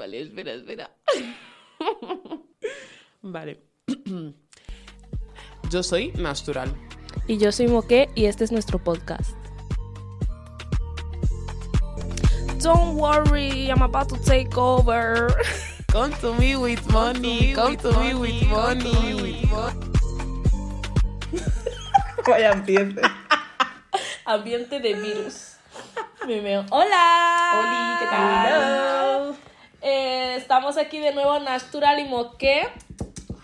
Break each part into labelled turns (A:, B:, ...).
A: Vale, espera, espera. vale. Yo soy Natural.
B: Y yo soy Moque y este es nuestro podcast. Don't worry, I'm about to take over.
A: Come to me with money. Come to me with money.
C: Vaya empiece.
B: Ambiente de virus. Me meo. Hola.
A: Oli, ¿qué tal?
B: Hello. Eh, estamos aquí de nuevo Natural y Moque.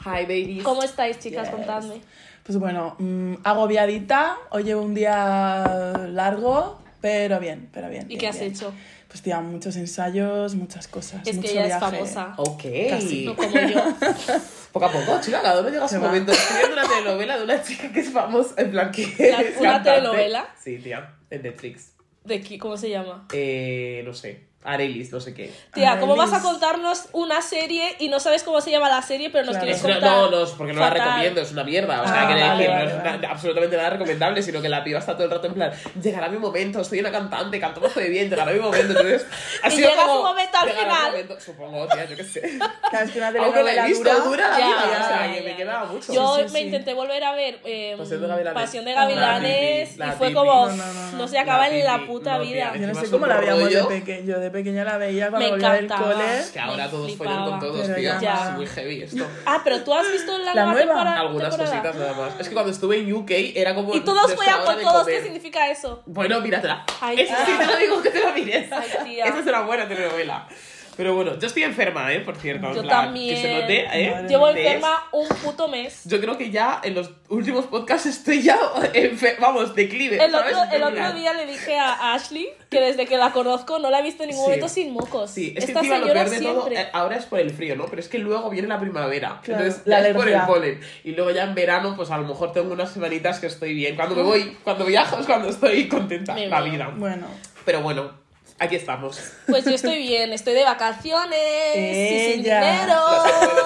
A: Hi, babies.
B: ¿Cómo estáis, chicas?
C: Yes.
B: Contadme.
C: Pues bueno, mm, agobiadita. Hoy llevo un día largo, pero bien, pero bien.
B: ¿Y
C: bien,
B: qué has
C: bien.
B: hecho?
C: Pues tía, muchos ensayos, muchas cosas.
B: Es
C: mucho
B: que ella es famosa.
A: Ok.
C: Casi.
B: No como yo.
A: Poco a poco, chica, cada uno llega a su
C: va.
A: momento. Estoy viendo una telenovela de una chica que es famosa, en plan que
B: ¿La-
A: es
B: una
A: cantante.
B: telenovela?
A: Sí, tía, en Netflix.
B: ¿De qué? ¿Cómo se llama?
A: Eh, no sé, Arelis, no sé qué.
B: Tía, ¿cómo vas a contarnos una serie y no sabes cómo se llama la serie, pero nos
C: Claro.
B: quieres
A: No,
B: contar?
A: no, no, es porque no la
B: Fatal.
A: recomiendo, es una mierda. O sea,
C: Ah,
A: que
C: vale, vale,
A: no es na- absolutamente nada recomendable, sino que la piba está todo el rato en plan, llegará mi momento, soy una cantante, canto muy bien, llegará mi momento. Entonces, ha
B: Y
A: sido
B: llega
A: como,
B: su momento al final.
A: momento, supongo, tía, yo qué sé.
C: Cada vez que una
A: la
C: telenovela dura,
A: dura la
B: Ya,
A: vida,
B: ya,
A: o sea,
B: ya,
A: que
B: ya.
A: me quedaba mucho.
B: Yo
C: Sí,
B: me
C: sí, sí.
B: intenté volver a ver eh,
A: Pasión de Gavilanes.
B: Pasión de Gavilanes
A: la
B: y fue como,
C: No,
B: se acaba
A: La
B: en la puta vida.
A: es
C: Yo no sé
A: es
C: cómo la veíamos de. Yo de pequeña la veía
B: Me
C: cuando volvía del cole.
A: Es que ahora
B: Me
A: todos follan con todos,
C: ya.
A: Es muy heavy esto.
B: Ah, pero tú has visto la,
C: La
B: nueva, temporada.
A: Algunas
B: temporada?
A: cositas nada más. Es que cuando estuve en UK era como.
B: Y todos follan con todos,
A: comer.
B: ¿qué significa eso?
A: Bueno, míratela.
B: Ay,
A: Eso sí te lo digo que te la mires.
B: Ay, tía.
A: Esa es una buena telenovela. Pero bueno, yo estoy enferma, ¿eh? Por cierto. en
B: Yo
A: plan,
B: también.
A: Que se note, ¿eh?
B: Llevo
A: De-
B: enferma un puto mes.
A: Yo creo que ya en los últimos podcasts estoy ya enfer- Vamos, declive.
B: El
A: ¿sabes?
B: otro, el otro día le dije a Ashley que desde que la conozco no la he visto en ningún
A: Sí.
B: momento sin mocos.
A: Sí, es que
B: Esta
A: encima lo peor de todo, eh, ahora es por el frío, ¿no? Pero es que luego viene la primavera.
C: Claro,
A: entonces,
C: la
A: ya es por el polen. Y luego ya en verano, pues a lo mejor tengo unas semanitas que estoy bien. Cuando me voy, cuando viajo es cuando estoy contenta.
B: Me
A: la vida.
C: Bueno,
A: Pero bueno, aquí estamos.
B: Pues yo estoy bien, estoy de vacaciones y sin dinero.
A: No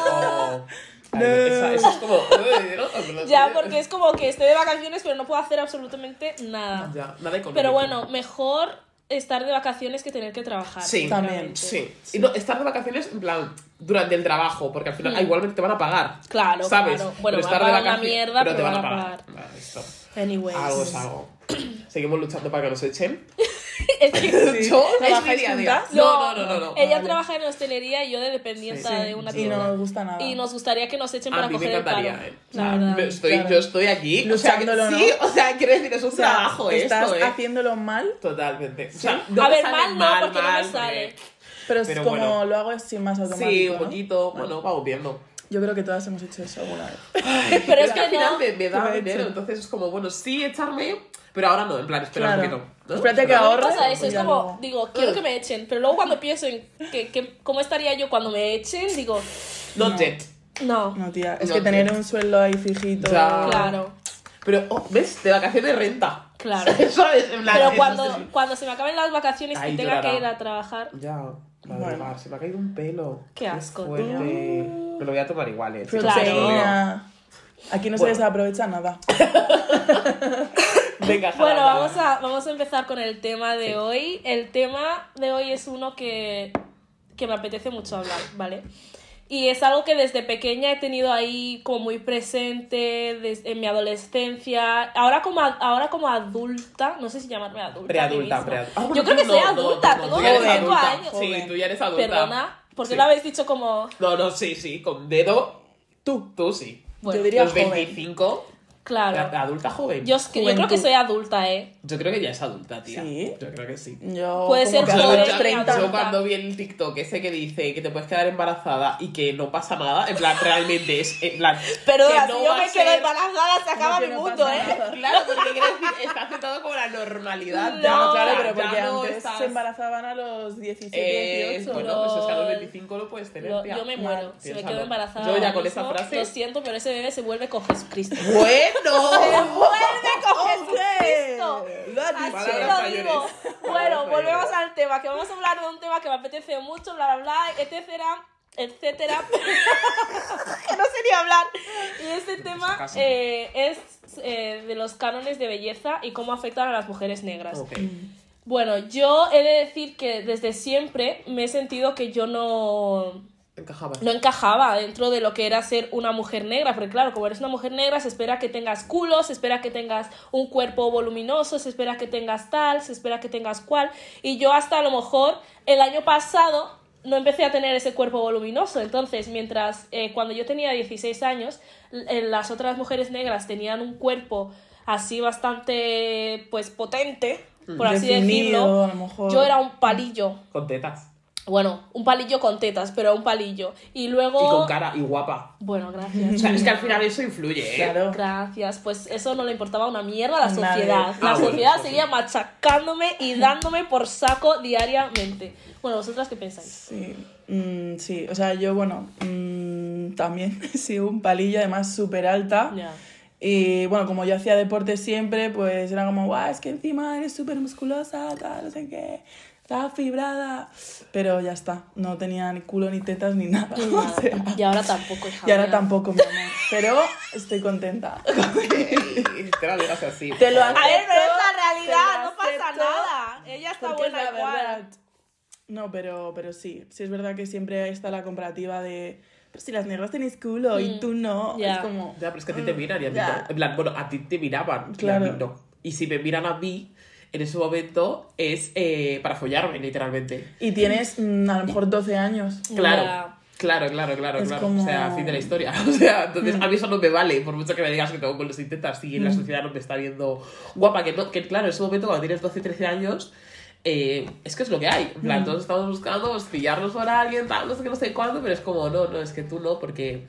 A: como- Ay, esa- Eso es como. ¿no?
B: Ya, porque es como que estoy de vacaciones pero no puedo hacer absolutamente nada.
A: Ya, nada económico.
B: Pero bueno, mejor estar de vacaciones que tener que trabajar.
A: Sí,
C: También,
A: Sí. Y no, estar de vacaciones, en plan, durante el trabajo, porque al final ah, igualmente te van a pagar.
B: Mm. Claro,
A: ¿Sabes?
B: claro. Bueno,
A: Pero
B: van
A: estar de
B: pagar
A: vacaciones-
B: mierda,
A: pero te
B: pero
A: van a
B: van a
A: pagar. Vale, esto.
B: Anyways.
A: Algo es algo. Seguimos luchando para que nos echen.
B: Es que-
A: Yo
C: ¿Trabajáis juntas?
A: No, no, no, no. no.
B: Ella
C: vale.
B: trabaja en hostelería y yo de dependienta
C: sí,
B: de una
C: y
B: tienda.
C: no nos gusta nada.
B: Y nos gustaría que nos echen
A: A
B: para
A: mí me
B: coger el palo.
A: encantaría, ¿eh? O sea, me- estoy,
C: Claro.
A: yo estoy aquí. o sea, que- Sí,
C: ¿no?
A: o sea, quiero decir, es un
C: O sea,
A: trabajo
C: estás
A: esto, ¿eh?
C: haciéndolo mal,
A: Totalmente. O sea, no
B: A
A: me
B: ver, mal no, porque no me sale.
C: pero es
A: Pero
C: como
A: bueno.
C: lo hago así más automático.
A: Sí, un
C: ¿no?
A: poquito. Bueno, vamos viendo.
C: Yo creo que todas hemos hecho eso alguna vez.
B: Pero es
A: al
B: que
A: final
B: no.
A: me, me da dinero, entonces es como, bueno, sí, echarme, pero ahora no, en plan, espera un
C: Claro.
A: poquito. ¿no?
C: Espérate que ahorre.
B: ¿Qué pasa eso?
C: pues
B: Es
C: ya
B: como,
C: luego.
B: digo, quiero que me echen, pero luego cuando pienso en que, que- cómo estaría yo cuando me echen, digo,
A: Not yet.
B: no,
C: No, tía, es
A: No,
C: que tener un sueldo ahí fijito.
A: Ya.
B: claro,
A: Pero, oh, ¿ves? De vacaciones renta.
B: claro.
A: ¿Sabes? En plan,
B: Pero
A: eso
B: cuando, cuando se me acaben las vacaciones y tenga
A: llorará.
B: que ir a trabajar,
A: Ya, madre
C: Bueno.
A: se me ha caído un pelo.
B: Qué asco,
A: fuerte.
C: tío.
A: Me lo voy a tomar igual, eh.
C: Pequeña. Aquí no
A: Bueno.
C: se desaprovecha nada.
A: Venga,
B: Bueno,
A: Jala,
B: vamos a, vamos a empezar con el tema de hoy. El tema de hoy es uno que, que me apetece mucho hablar, ¿vale? Y es algo que desde pequeña he tenido ahí como muy presente desde, en mi adolescencia. Ahora como, a- ahora como adulta, no sé si llamarme adulta.
A: Preadulta, preadulta. Ah,
B: Yo creo que soy
A: no, no,
B: adulta,
A: no,
B: tengo
A: tú ya eres
B: 25
A: adulta.
B: años.
A: Sí, tú ya eres adulta.
B: Perdona, ¿por qué
A: Sí.
B: lo habéis dicho como.?
A: No, no, sí, sí, con dedo. Tú, tú sí.
B: Bueno,
C: Yo diría
A: Los
C: joven.
A: 25,
B: Claro.
A: adulta joven.
B: Yo, es que- yo creo que soy adulta, ¿eh?
A: Yo creo que ya es adulta, tía.
C: ¿Sí?
A: Yo creo que sí.
C: Yo
B: Puede ser
A: Yo,
B: joven
C: los
A: ya-
B: y
C: 30.
A: yo cuando vi el TikTok ese que dice que te puedes quedar embarazada y que no pasa nada, en plan, realmente es, en plan...
B: Pero
A: que
B: si
A: no
B: yo
A: va
B: me
A: a
B: quedo
A: ser-
B: embarazada, se acaba
C: que
B: mi
C: no
B: mundo, ¿eh?
C: nada.
A: Claro, porque quiero decir, está aceptado como la normalidad.
B: No,
A: ya,
C: No, claro, pero porque
A: no
C: antes
A: estás-
C: se embarazaban a los 17,
A: Eh,
C: 18.
A: bueno,
B: No.
A: pues es que a los 25 lo puedes tener,
B: Lo-
A: tía.
B: yo me muero si me quedo embarazada.
A: Yo ya con esa frase-
B: Lo siento, pero ese bebé se vuelve con Jesucristo.
A: ¡Bueno!
B: ¡Vuelve con Jesucristo!
C: ¡Hombre! Lo has
B: Así lo digo. Bueno, volvemos al tema, que vamos a hablar de un tema que me apetece mucho, bla, bla, bla, etcétera, etcétera. que no sé ni hablar. Y este tema eh, es eh, de los cánones de belleza y cómo afectan a las mujeres negras. Bueno, yo he de decir que desde siempre me he sentido que yo no,
A: Encajaba.
B: no encajaba dentro de lo que era ser una mujer negra, porque claro, como eres una mujer negra, se espera que tengas culo, se espera que tengas un cuerpo voluminoso, se espera que tengas tal, se espera que tengas cual, y yo hasta a lo mejor el año pasado no empecé a tener ese cuerpo voluminoso, entonces mientras eh, cuando yo tenía 16 años, eh, las otras mujeres negras tenían un cuerpo así bastante pues potente, por así
C: Definido,
B: decirlo,
C: a lo mejor.
B: yo era un palillo.
A: Con tetas.
B: Bueno, un palillo con tetas, pero un palillo. Y luego.
A: Y con cara, y guapa.
B: Bueno,
A: O
B: gracias.
A: sea, es que al final eso influye, ¿eh?
C: Claro.
B: Gracias. Pues eso no le importaba una mierda a la
C: Nadie.
B: sociedad. La
A: Ah, bueno,
B: sociedad
A: sí.
B: seguía machacándome y dándome por saco diariamente. Bueno, ¿vosotras qué pensáis?
C: Sí, mm, sí, o sea, yo, bueno, mm, también he sido un palillo, además súper alta.
B: Ya.
C: Y bueno, como yo hacía deporte siempre, pues era como, guau, es que encima eres súper musculosa, tal, no sé qué, estás fibrada. Pero ya está, no tenía ni culo, ni tetas, ni nada.
B: Y,
C: o
B: nada.
C: sea,
B: Y ahora tampoco, hija
C: y ahora
B: mía.
C: tampoco, mi amor. Pero estoy contenta.
A: Te la digas así.
C: Te lo
B: A ver, pero es la realidad,
C: lo
B: no pasa
C: acepto,
B: nada. Ella está
C: es
B: buena
C: la
B: igual.
C: verdad. No, pero, pero sí, sí es verdad que siempre está la comparativa de, pero si las negras tenéis culo y tú no,
B: ya.
C: es como...
A: Ya, pero es que a ti te miran y a mí
C: Ya.
A: no. En plan, bueno, a ti te miraban
C: Claro.
A: y a mí no. Y si me miran a mí, en ese momento es eh, para follarme, literalmente.
C: Y tienes mm, a lo mejor 12 años.
A: Claro. Claro, claro, claro,
C: Es
A: claro.
C: como-
A: O sea, fin de la historia. O sea, entonces a mí eso no me vale, por mucho que me digas que tengo con los intentas y en la sociedad no me está viendo guapa. Que, no, que claro, en ese momento cuando tienes 12, 13 años, eh, es que es lo que hay. En plan, todos estamos buscando pillarnos por alguien, tal, no sé qué, no sé cuándo, pero es como, no, no, es que tú no, porque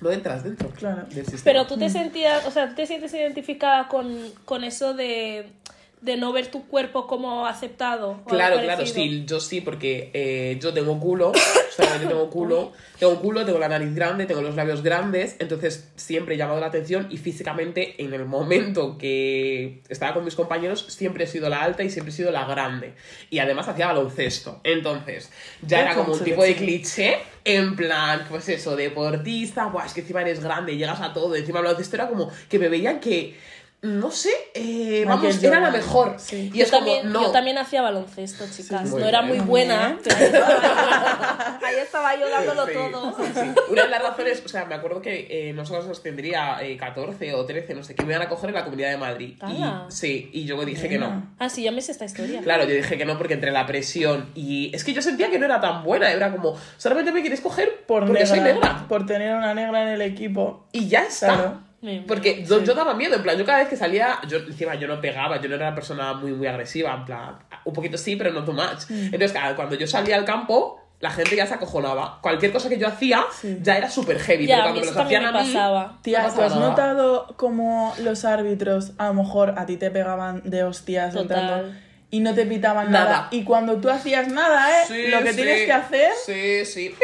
A: no entras dentro
C: Claro.
A: del sistema.
B: Pero tú te sentías, o sea, ¿tú te sientes identificada con, con eso de, de no ver tu cuerpo como aceptado?
A: Claro, claro, sí, yo sí, porque eh, yo tengo culo, o sea, yo tengo culo, tengo culo, tengo la nariz grande, tengo los labios grandes, entonces siempre he llamado la atención y físicamente en el momento que estaba con mis compañeros siempre he sido la alta y siempre he sido la grande. Y además hacía baloncesto, entonces ya era como un tipo de cliché, en plan, pues eso, deportista, buah, es que encima eres grande, llegas a todo, encima baloncesto era como que me veían que... No sé, eh, vamos, era la mejor.
C: sí.
A: Y
B: Yo
A: es como,
B: también,
A: no.
B: yo también hacía baloncesto, chicas. no era
A: bien.
B: muy
C: Muy
B: buena, pero ahí estaba yo dándolo
A: Sí,
B: todo.
A: sí, sí. Una de las razones, o sea, me acuerdo que eh, nosotros nos tendría eh, 14 o 13, no sé, que me iban a coger en la Comunidad de Madrid. Y, sí, y yo dije que no.
B: Ah, sí, ya me sé esta historia.
A: Claro, yo dije que no porque entre la presión y... Es que yo sentía que no era tan buena, era como, solamente me quieres coger
C: Por
A: porque
C: negra,
A: soy negra.
C: Por tener una negra en el equipo.
A: Y ya está.
C: Claro.
B: Me-
A: Porque yo, yo daba miedo, en plan, yo cada vez que salía, yo encima yo no pegaba, yo no era una persona muy, muy agresiva, en plan, un poquito sí, pero no too much.
C: Mm.
A: Entonces, claro, cuando yo salía al campo, la gente ya se acojonaba. Cualquier cosa que yo hacía
C: Sí.
A: ya era súper heavy,
B: Ya,
A: pero cuando los hacían a mí,
B: pasaba.
C: Tía,
A: no
C: ¿tú has notado como los árbitros a lo mejor a ti te pegaban de hostias entrando y no te pitaban nada?
A: Nada.
C: Y cuando tú hacías nada, ¿eh?
A: Sí,
C: Lo que
A: sí.
C: tienes que hacer,
A: Sí, sí.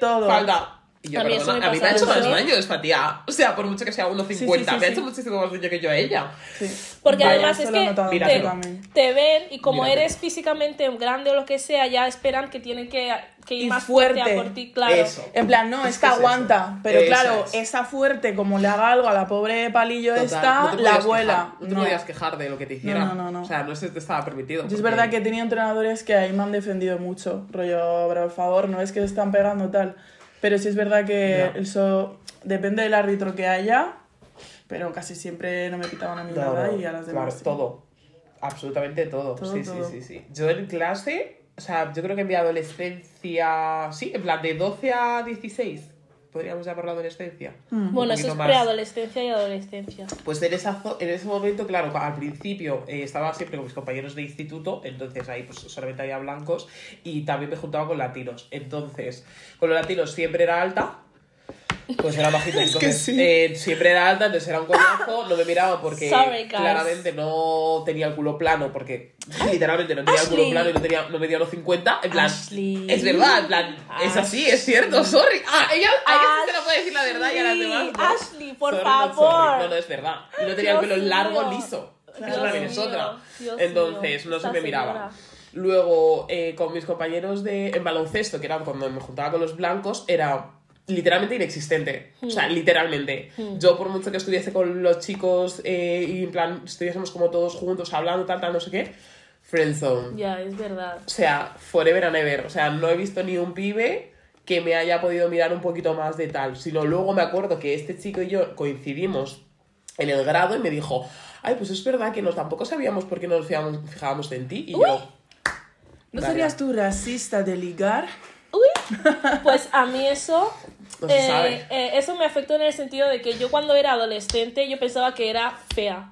C: todo.
A: Falta. Y yo,
B: A mí eso
A: perdona,
B: me
A: a mí me ha hecho más daño esta tía. O sea, por mucho que sea 1,50,
C: Sí, sí, sí,
A: me ha hecho muchísimo más daño que yo a ella.
C: Sí.
B: Porque
C: Vaya,
B: además es que te,
C: también.
B: te ven y como
A: Míratelo.
B: eres físicamente grande o lo que sea, ya esperan que tienen que, que ir
C: Y
B: más fuerte a
C: fuerte.
B: por ti, claro.
A: Eso.
C: En plan, no,
A: Es que es
C: aguanta.
A: eso.
C: Pero
A: Eso
C: claro,
A: es.
C: esa fuerte, como le haga algo a la pobre palillo
A: Total,
C: esta,
A: no
C: la abuela.
A: quejar, No te podías quejar de lo que te hicieran.
C: No, no, no, no.
A: O sea, no se te estaba permitido.
C: Yo es
A: porque-
C: verdad que he tenido entrenadores que ahí me han defendido mucho. Rollo, por favor, no es que se están pegando tal. Pero sí es verdad que eso depende del árbitro que haya. Pero casi siempre no me quitaban a mí
A: No,
C: nada
A: no,
C: y a las
A: Claro,
C: demás. sí.
A: todo. Absolutamente todo.
C: Todo,
A: sí,
C: todo.
A: sí, sí, sí. Yo en clase, o sea, yo creo que en mi adolescencia, sí, en plan de 12 a 16, podríamos llamarlo adolescencia.
C: Mm.
B: Bueno, eso es preadolescencia y adolescencia.
A: Pues en, esa, en ese momento, claro, al principio eh, estaba siempre con mis compañeros de instituto, entonces ahí pues solamente había blancos y también me juntaba con latinos. Entonces, con los latinos siempre era alta, pues era bajito.
C: Es que
A: entonces,
C: sí.
A: eh, siempre era alta, entonces era un coñazo, no me miraban porque
B: Sorry,
A: claramente no tenía el culo plano, porque literalmente no tenía el culo
B: Ashley.
A: plano y no, tenía, no medía los 50. En plan,
B: Ashley.
A: es verdad, en plan, es así, es cierto, sorry. Ah, ella, a ella sí se la puede decir la verdad y a las demás no.
B: Ashley, por
A: Sorry, not
B: favor.
A: No, no, es verdad. Y no tenía el
B: Dios
A: pelo largo,
B: mío.
A: liso.
B: Dios
A: Eso también es otra.
B: Dios
A: Entonces,
B: mío,
A: no se me miraba.
B: señora.
A: Luego, eh, con mis compañeros de, en baloncesto, que era cuando me juntaba con los blancos, era literalmente inexistente. O
B: Hmm.
A: sea, literalmente. Yo, por mucho que estuviese con los chicos eh, y en plan, estuviésemos como todos juntos hablando, tal, tal, no sé qué, Friendzone.
B: Ya, es verdad.
A: O sea, forever and ever. O sea, no he visto ni un pibe que me haya podido mirar un poquito más de tal. Sino luego me acuerdo que este chico y yo coincidimos en el grado y me dijo, ay, pues es verdad que no, tampoco sabíamos por qué no nos fijábamos, fijábamos en ti. Y yo,
C: ¿No
A: Vale.
C: serías tú racista de ligar?
B: Uy, pues a mí eso,
A: No se
B: eh,
A: sabe.
B: eh, eso me afectó en el sentido de que yo cuando era adolescente yo pensaba que era fea.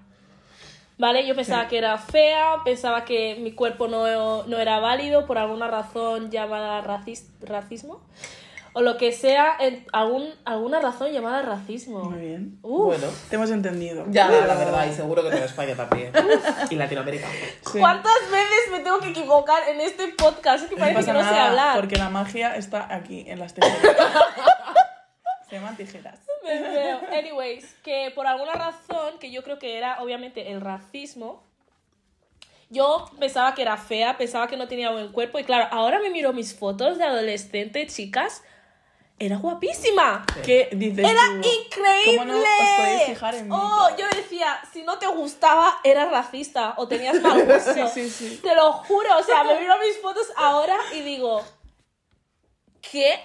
B: ¿Vale? Yo pensaba que era fea, pensaba que mi cuerpo no, no era válido por alguna razón llamada racis- racismo. O lo que sea, en algún, alguna razón llamada racismo.
C: Muy bien.
B: Uf.
A: bueno.
C: Te hemos entendido.
A: Ya,
C: Pero-
A: la verdad, y seguro que en España también. y Latinoamérica.
C: Sí.
B: ¿Cuántas veces me tengo que equivocar en este podcast? Es que
C: No
B: parece
C: pasa
B: que no sé
C: nada,
B: hablar.
C: porque la magia está aquí, en las tijeras. Se llaman tijeras.
B: Me veo. Anyways, que por alguna razón, que yo creo que era obviamente el racismo, yo pensaba que era fea, pensaba que no tenía buen cuerpo y claro, ahora me miro mis fotos de adolescente, chicas, era guapísima.
C: ¿Qué dices
B: Era
C: tú?
B: increíble.
C: ¿Cómo no os podéis fijar en mí?
B: Oh, yo decía, si no te gustaba, eras racista o tenías mal gusto.
C: Sí, sí, sí.
B: Te lo juro, o sea, me miro mis fotos ahora y digo, ¿qué?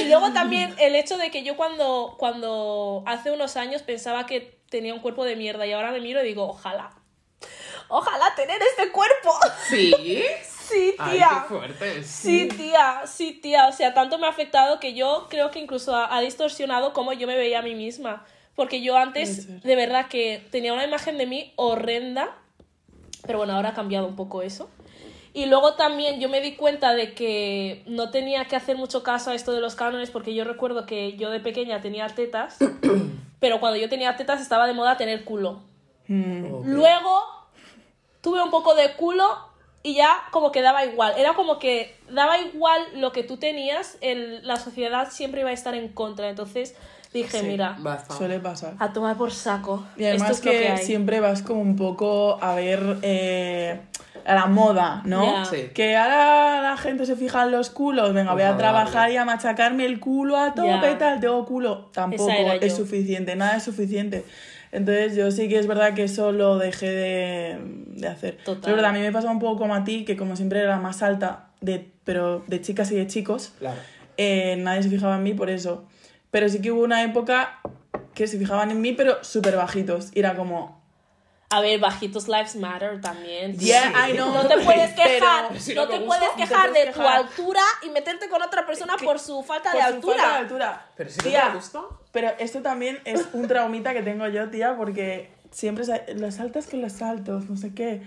B: Y luego también el hecho de que yo cuando, cuando hace unos años pensaba que tenía un cuerpo de mierda y ahora me miro y digo, ojalá. Ojalá tener este cuerpo.
A: Sí.
B: Sí,
A: Ay,
B: tía.
A: qué fuerte.
B: Sí, tía, sí, tía. O sea, tanto me ha afectado que yo creo que incluso ha, ha distorsionado cómo yo me veía a mí misma. Porque yo antes, de verdad, que tenía una imagen de mí horrenda. Pero bueno, ahora ha cambiado un poco eso. Y luego también yo me di cuenta de que no tenía que hacer mucho caso a esto de los cánones porque yo recuerdo que yo de pequeña tenía tetas, pero cuando yo tenía tetas estaba de moda tener culo.
C: Mm.
B: Luego tuve un poco de culo y ya como que daba igual. Era como que daba igual lo que tú tenías, el- la sociedad siempre iba a estar en contra. Entonces dije,
C: Sí.
B: mira,
A: Basta.
C: Suele pasar.
B: a tomar por saco.
C: Y además
B: Esto es
C: que,
B: lo que hay.
C: siempre vas como un poco a ver eh, a la moda, ¿no?
B: Ya.
A: Sí.
C: Que ahora la gente se fija en los culos, venga,
A: Por
C: voy a trabajar
A: vale.
C: y a machacarme el culo a tope
B: Ya.
C: y tal, tengo culo. Tampoco es
B: yo.
C: suficiente, nada es suficiente. Entonces yo sí que es verdad que eso lo dejé de, de hacer.
B: Total.
C: Pero es verdad, a mí me pasa un poco como a ti, que como siempre era la más alta, de, pero de chicas y de chicos,
A: Claro.
C: eh, nadie se fijaba en mí por eso. Pero sí que hubo una época que se fijaban en mí, pero súper bajitos. Y era como,
B: A ver, bajitos lives matter también.
C: yeah, I know.
B: No te puedes quejar,
C: pero-
A: si
B: no
A: no
B: te
A: me
B: puedes
A: gusta,
C: no te
B: quejar de
C: puedes
B: tu
C: quejar.
B: altura y meterte con otra persona por su falta
C: por
B: de
C: su
B: altura.
C: falta de altura.
A: Pero si no
C: Tía,
A: te gusta.
C: Pero esto también es un traumita que tengo yo, tía, porque siempre los altos con los altos, no sé qué.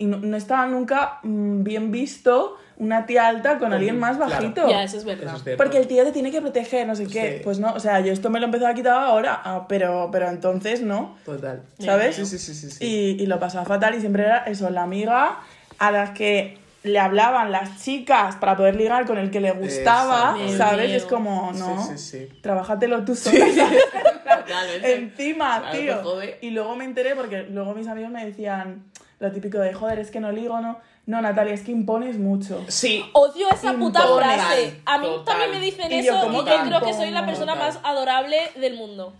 C: Y no, no estaba nunca mm, bien visto una tía alta con alguien más
A: Claro.
C: bajito.
B: Ya, eso es
A: Eso
B: verdad.
A: es cierto.
C: Porque el tío te tiene que proteger, no sé qué.
A: Sí.
C: Pues no, o sea, yo esto me lo empezó a quitar ahora, ah, pero, pero entonces no.
A: Total.
C: ¿Sabes?
A: Sí, sí, sí, sí. sí.
C: Y, y lo pasaba fatal y siempre era eso, la amiga a la que le hablaban las chicas para poder ligar con el que le gustaba,
A: Exacto.
C: ¿sabes? Es como, no,
A: Sí, sí, sí.
C: trabajátelo tú sola.
A: Totalmente.
C: Encima,
A: Claro,
C: tío.
A: jode.
C: Y luego me enteré porque luego mis amigos me decían lo típico de, joder, es que no ligo, no. No, Natalia, es que impones mucho.
A: Sí.
B: Odio esa puta
C: Total,
B: frase. A mí
A: total.
B: también me dicen
C: Y yo,
B: eso
C: ¿cómo
B: y yo creo que soy la persona
A: Total.
B: más adorable del mundo.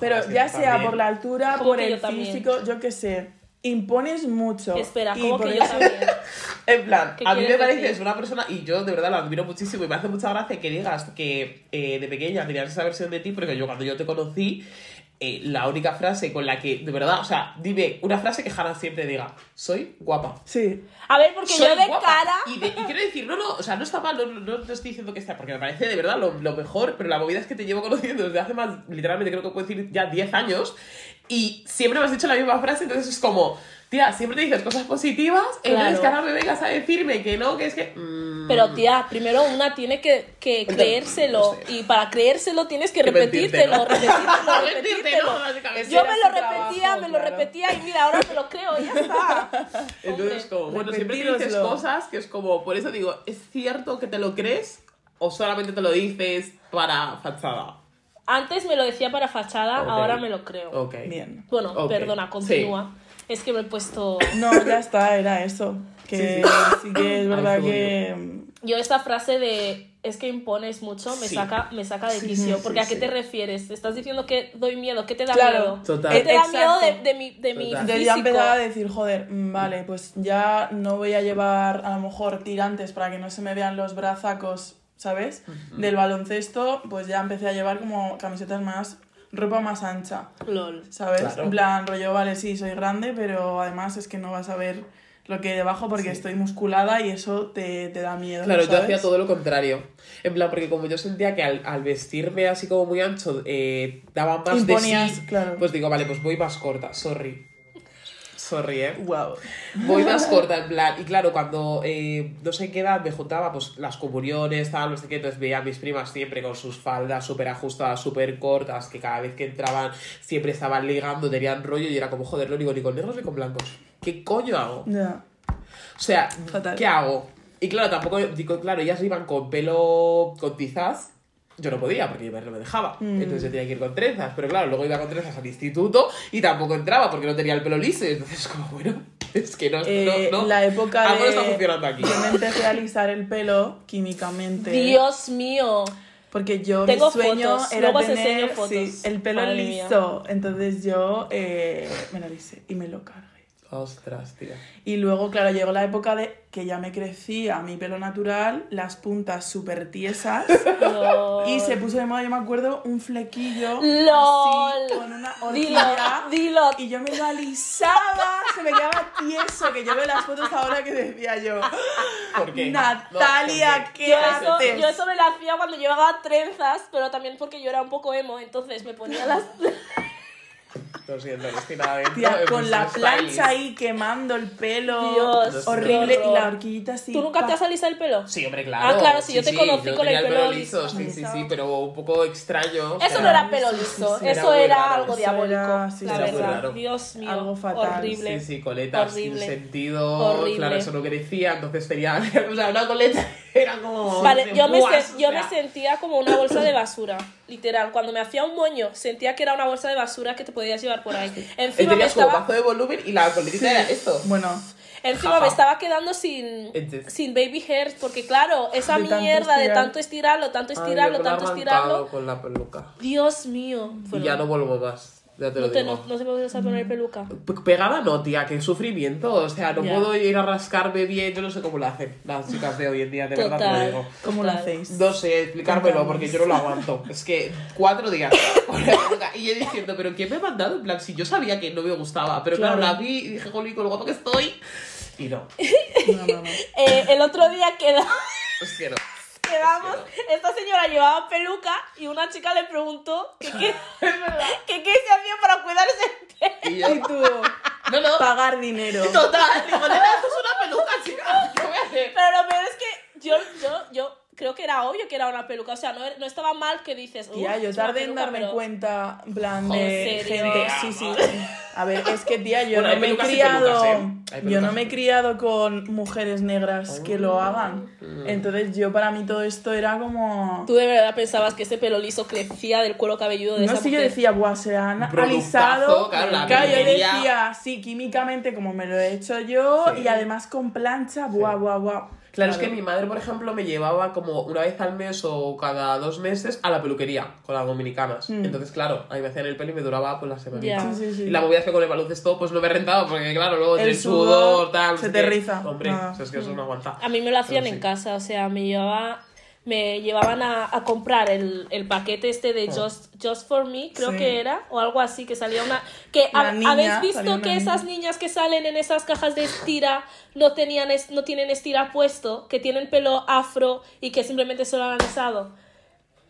C: Pero ya sea
A: también.
C: por la altura,
B: Como
C: por
B: que
C: el
B: yo también.
C: físico, yo qué sé. Impones mucho.
B: Espera,
C: Y
B: ¿cómo
C: por
B: que yo también?
A: En plan,
B: ¿Qué
A: a mí me parece es una persona, y yo de verdad la admiro muchísimo, y me hace mucha gracia que digas que eh, de pequeña tenías esa versión de ti, porque yo cuando yo te conocí, eh, la única frase con la que, de verdad, o sea, dime una frase que Hannah siempre diga, soy guapa.
C: Sí.
B: A ver, porque
A: Soy
B: yo de
A: guapa.
B: cara.
A: Y, de- y quiero decir, no, no, o sea, no está mal, no, no, no te estoy diciendo que está, porque me parece de verdad lo, lo mejor, pero la movida es que te llevo conociendo desde hace más, literalmente creo que puedo decir ya 10 años, y siempre me has dicho la misma frase, entonces es como, tía, siempre te dices cosas positivas, entonces
B: Claro.
A: que ahora me vengas a decirme que no, que es que... mm,
B: Pero tía, primero una tiene que, que
A: Entonces,
B: creérselo.
A: no sé.
B: Y para creérselo tienes que
A: Que
B: repetírtelo, repetírtelo, repetírtelo.
A: Básicamente.
B: Yo me lo repetía,
C: trabajo,
B: me lo
C: claro.
B: repetía y mira, ahora me lo creo, ya está.
A: Entonces, como, bueno, siempre dices cosas que es como, por eso digo, ¿es cierto que te lo crees o solamente te lo dices para fachada?
B: Antes me lo decía para fachada, ahora me lo creo.
A: Ok.
C: Bien.
B: Bueno, perdona, continúa. Es que me he puesto.
C: No, ya está, era eso. Que
A: Sí,
C: sí, que es verdad
A: Ay,
C: que.
B: Yo esta frase de es que impones mucho, me
A: Sí.
B: saca, me saca de quicio.
A: sí,
B: porque
A: sí,
B: ¿a qué
A: sí.
B: te refieres? ¿Te estás diciendo que doy miedo? ¿Qué te da
C: Claro.
B: miedo?
A: Total.
B: ¿Qué te da
C: Exacto.
B: miedo de, de mi, de mi.
C: Entonces ya
B: físico?
C: empezaba a decir, joder, mm, vale, pues ya no voy a llevar a lo mejor tirantes para que no se me vean los brazacos, ¿sabes? Del baloncesto, pues ya empecé a llevar como camisetas más, ropa más ancha,
B: Lol.
C: ¿sabes?
A: Claro.
C: En plan, rollo, vale, sí, soy grande, pero además es que no vas a ver lo que hay debajo porque estoy musculada y eso te, te da miedo.
A: Claro, yo hacía todo lo contrario. En plan, porque como yo sentía que al, al vestirme así como muy ancho eh, daba más
C: Imponías,
A: de sí,
C: claro.
A: pues digo, vale, pues voy más corta, sorry. Sorry, eh.
C: Wow.
A: Voy más corta, en plan. Y claro, cuando eh, no sé qué edad me juntaba, pues las comuniones, tal, no sé qué, entonces veía a mis primas siempre con sus faldas súper ajustadas, súper cortas, que cada vez que entraban siempre estaban ligando, tenían rollo y era como, joder, no digo ni con negros ni con blancos. ¿Qué coño hago?
C: Ya.
A: O sea. ¿qué hago? Y claro, tampoco, digo, claro, ellas iban con pelo con tizas. Yo no podía porque mi madre no me dejaba.
C: Mm.
A: Entonces yo tenía que ir con trenzas. Pero claro, luego iba con trenzas al instituto y tampoco entraba porque no tenía el pelo liso. Y entonces, como, bueno, es que no,
C: Eh,
A: no, no.
C: La época
A: Algo no
C: de...
A: está funcionando aquí.
C: Yo me empecé a alisar el pelo químicamente.
B: Dios mío.
C: Porque yo
B: Tengo
C: mi sueño
B: fotos,
C: era
B: luego
C: tener
B: fotos.
C: sí, el pelo
B: Madre mía.
C: liso. Entonces yo eh, me lo alisé y me lo cargué.
A: Ostras, tía.
C: Y luego, claro, llegó la época de que ya me crecía mi pelo natural, las puntas súper tiesas.
B: Lol.
C: y se puso de moda, yo me acuerdo, un flequillo.
B: LOL.
C: Así, con una
B: Dilo,
C: horquilla.
B: dilo.
C: Y yo me lo alisaba, se me quedaba tieso, que yo veo las fotos ahora que decía yo.
A: ¿Por qué?
C: Natalia,
A: No, ¿por
C: ¿qué
B: Yo eso,
C: haces?
B: yo eso me lo hacía cuando llevaba trenzas, pero también porque yo era un poco emo, entonces me ponía las...
A: Lo siento, no estoy nada dentro
C: Tía, con la plancha ahí quemando el pelo.
B: Dios,
C: horrible. Y la horquillita así.
B: ¿Tú nunca te has alisado el pelo?
A: Sí, hombre, claro.
B: Ah, claro, sí, yo te
A: sí,
B: conocí
A: yo
B: con el pelo
A: liso.
B: liso.
A: Sí, sí, sí, pero un poco extraño.
B: Eso no era pelo liso,
C: sí,
B: eso
A: era
B: era,
A: muy raro.
B: algo
C: Eso
B: diabólico,
C: era- sí,
B: la verdad.
A: raro.
B: Dios mío,
C: Algo fatal,
B: horrible.
A: Sí, sí, coletas
B: Horrible.
A: sin sentido.
B: Horrible.
A: Claro, eso no crecía, entonces tenía. O sea, una coleta era como.
B: Vale,
A: de
B: yo, me,
A: o
B: yo
A: sea.
B: me sentía como una bolsa de basura, literal. Cuando me hacía un moño, sentía que era una bolsa de basura que te podías llevar por ahí. Encima me
A: como
B: estaba,
A: de volumen y la era esto.
C: Bueno,
B: encima
A: Jaja.
B: me estaba quedando sin, sin baby hairs, porque claro, esa
C: De tanto
B: mierda de
C: estirar.
B: tanto estirarlo, tanto
A: Ay,
B: estirarlo,
A: yo me lo he
B: tanto estirarlo.
A: con la peluca.
B: Dios mío.
A: Y ya no vuelvo más. Ya te lo
B: no, te,
A: digo.
B: no, no se puede usar poner peluca.
A: P- Pegada no, tía, qué sufrimiento. O sea, no
B: Ya.
A: puedo ir a rascarme bien. Yo no sé cómo lo hacen las chicas de hoy en día, de verdad te lo digo.
C: ¿cómo lo hacéis?
A: No sé, explicármelo
C: Contamos.
A: porque yo no lo aguanto. Es que cuatro días peluca. Y yo diciendo, ¿pero qué me ha mandado? En plan, si yo sabía que no me gustaba. Pero claro,
C: Claro.
A: la vi y dije, jolín, con lo guapo que estoy. Y no,
C: No, no, no.
B: Eh, el otro día queda,
A: es que no.
B: Quedamos, esta señora llevaba peluca y una chica le preguntó que qué, que qué se hacía para cuidarse el pelo.
A: Y yo,
C: Y tú,
A: no, no.
C: pagar dinero.
A: Total, digo, nena, esto es una peluca, chica. ¿Qué voy a hacer?
B: Pero lo peor es que yo, yo, yo creo que era obvio que era una peluca. O sea, no, no estaba mal que dices.
C: Tía,
B: "Uf,
C: yo tardé en
B: peluca",
C: darme
B: pero-
C: cuenta, en plan de gente. Sí, sí. A ver, es que tía, yo
A: Bueno,
C: no me he criado.
A: pelucas, ¿eh?
C: Yo no me he criado con mujeres negras que lo hagan.
A: Mm.
C: Entonces, yo para mí todo esto era como.
B: Tú de verdad pensabas que ese pelo liso crecía del cuero cabelludo de
C: No
B: esa
C: sé, yo
B: mujer?
C: decía, buah, se han alisado.
A: claro, la
C: yo decía, sí, químicamente, como me lo he hecho yo,
A: Sí.
C: y además con plancha, buah, buah, buah.
A: Claro, es que mi madre, por ejemplo, me llevaba como una vez al mes o cada dos meses a la peluquería con las dominicanas.
C: Mm.
A: Entonces, claro, ahí me hacían el pelo y me duraba pues la semana.
B: Ya.
C: Sí, sí, sí.
A: Y la movida es que con el baloncesto pues no me rentaba porque, claro, luego
C: El
A: el,
C: sudor
A: tal.
C: se te riza.
A: Hombre,
C: Ah.
A: o sea, es que eso no aguanta.
B: A mí me lo hacían
A: Pero
B: en
A: sí.
B: casa, o sea, me llevaba me llevaban a, a comprar el, el paquete este de Just, Just for Me, creo
C: Sí.
B: que era, o algo así, que salía una... que
C: niña,
B: ¿Habéis visto que
C: niña.
B: esas niñas que salen en esas cajas de estira no, tenían es- no tienen estira puesto, que tienen pelo afro y que simplemente se lo han alisado?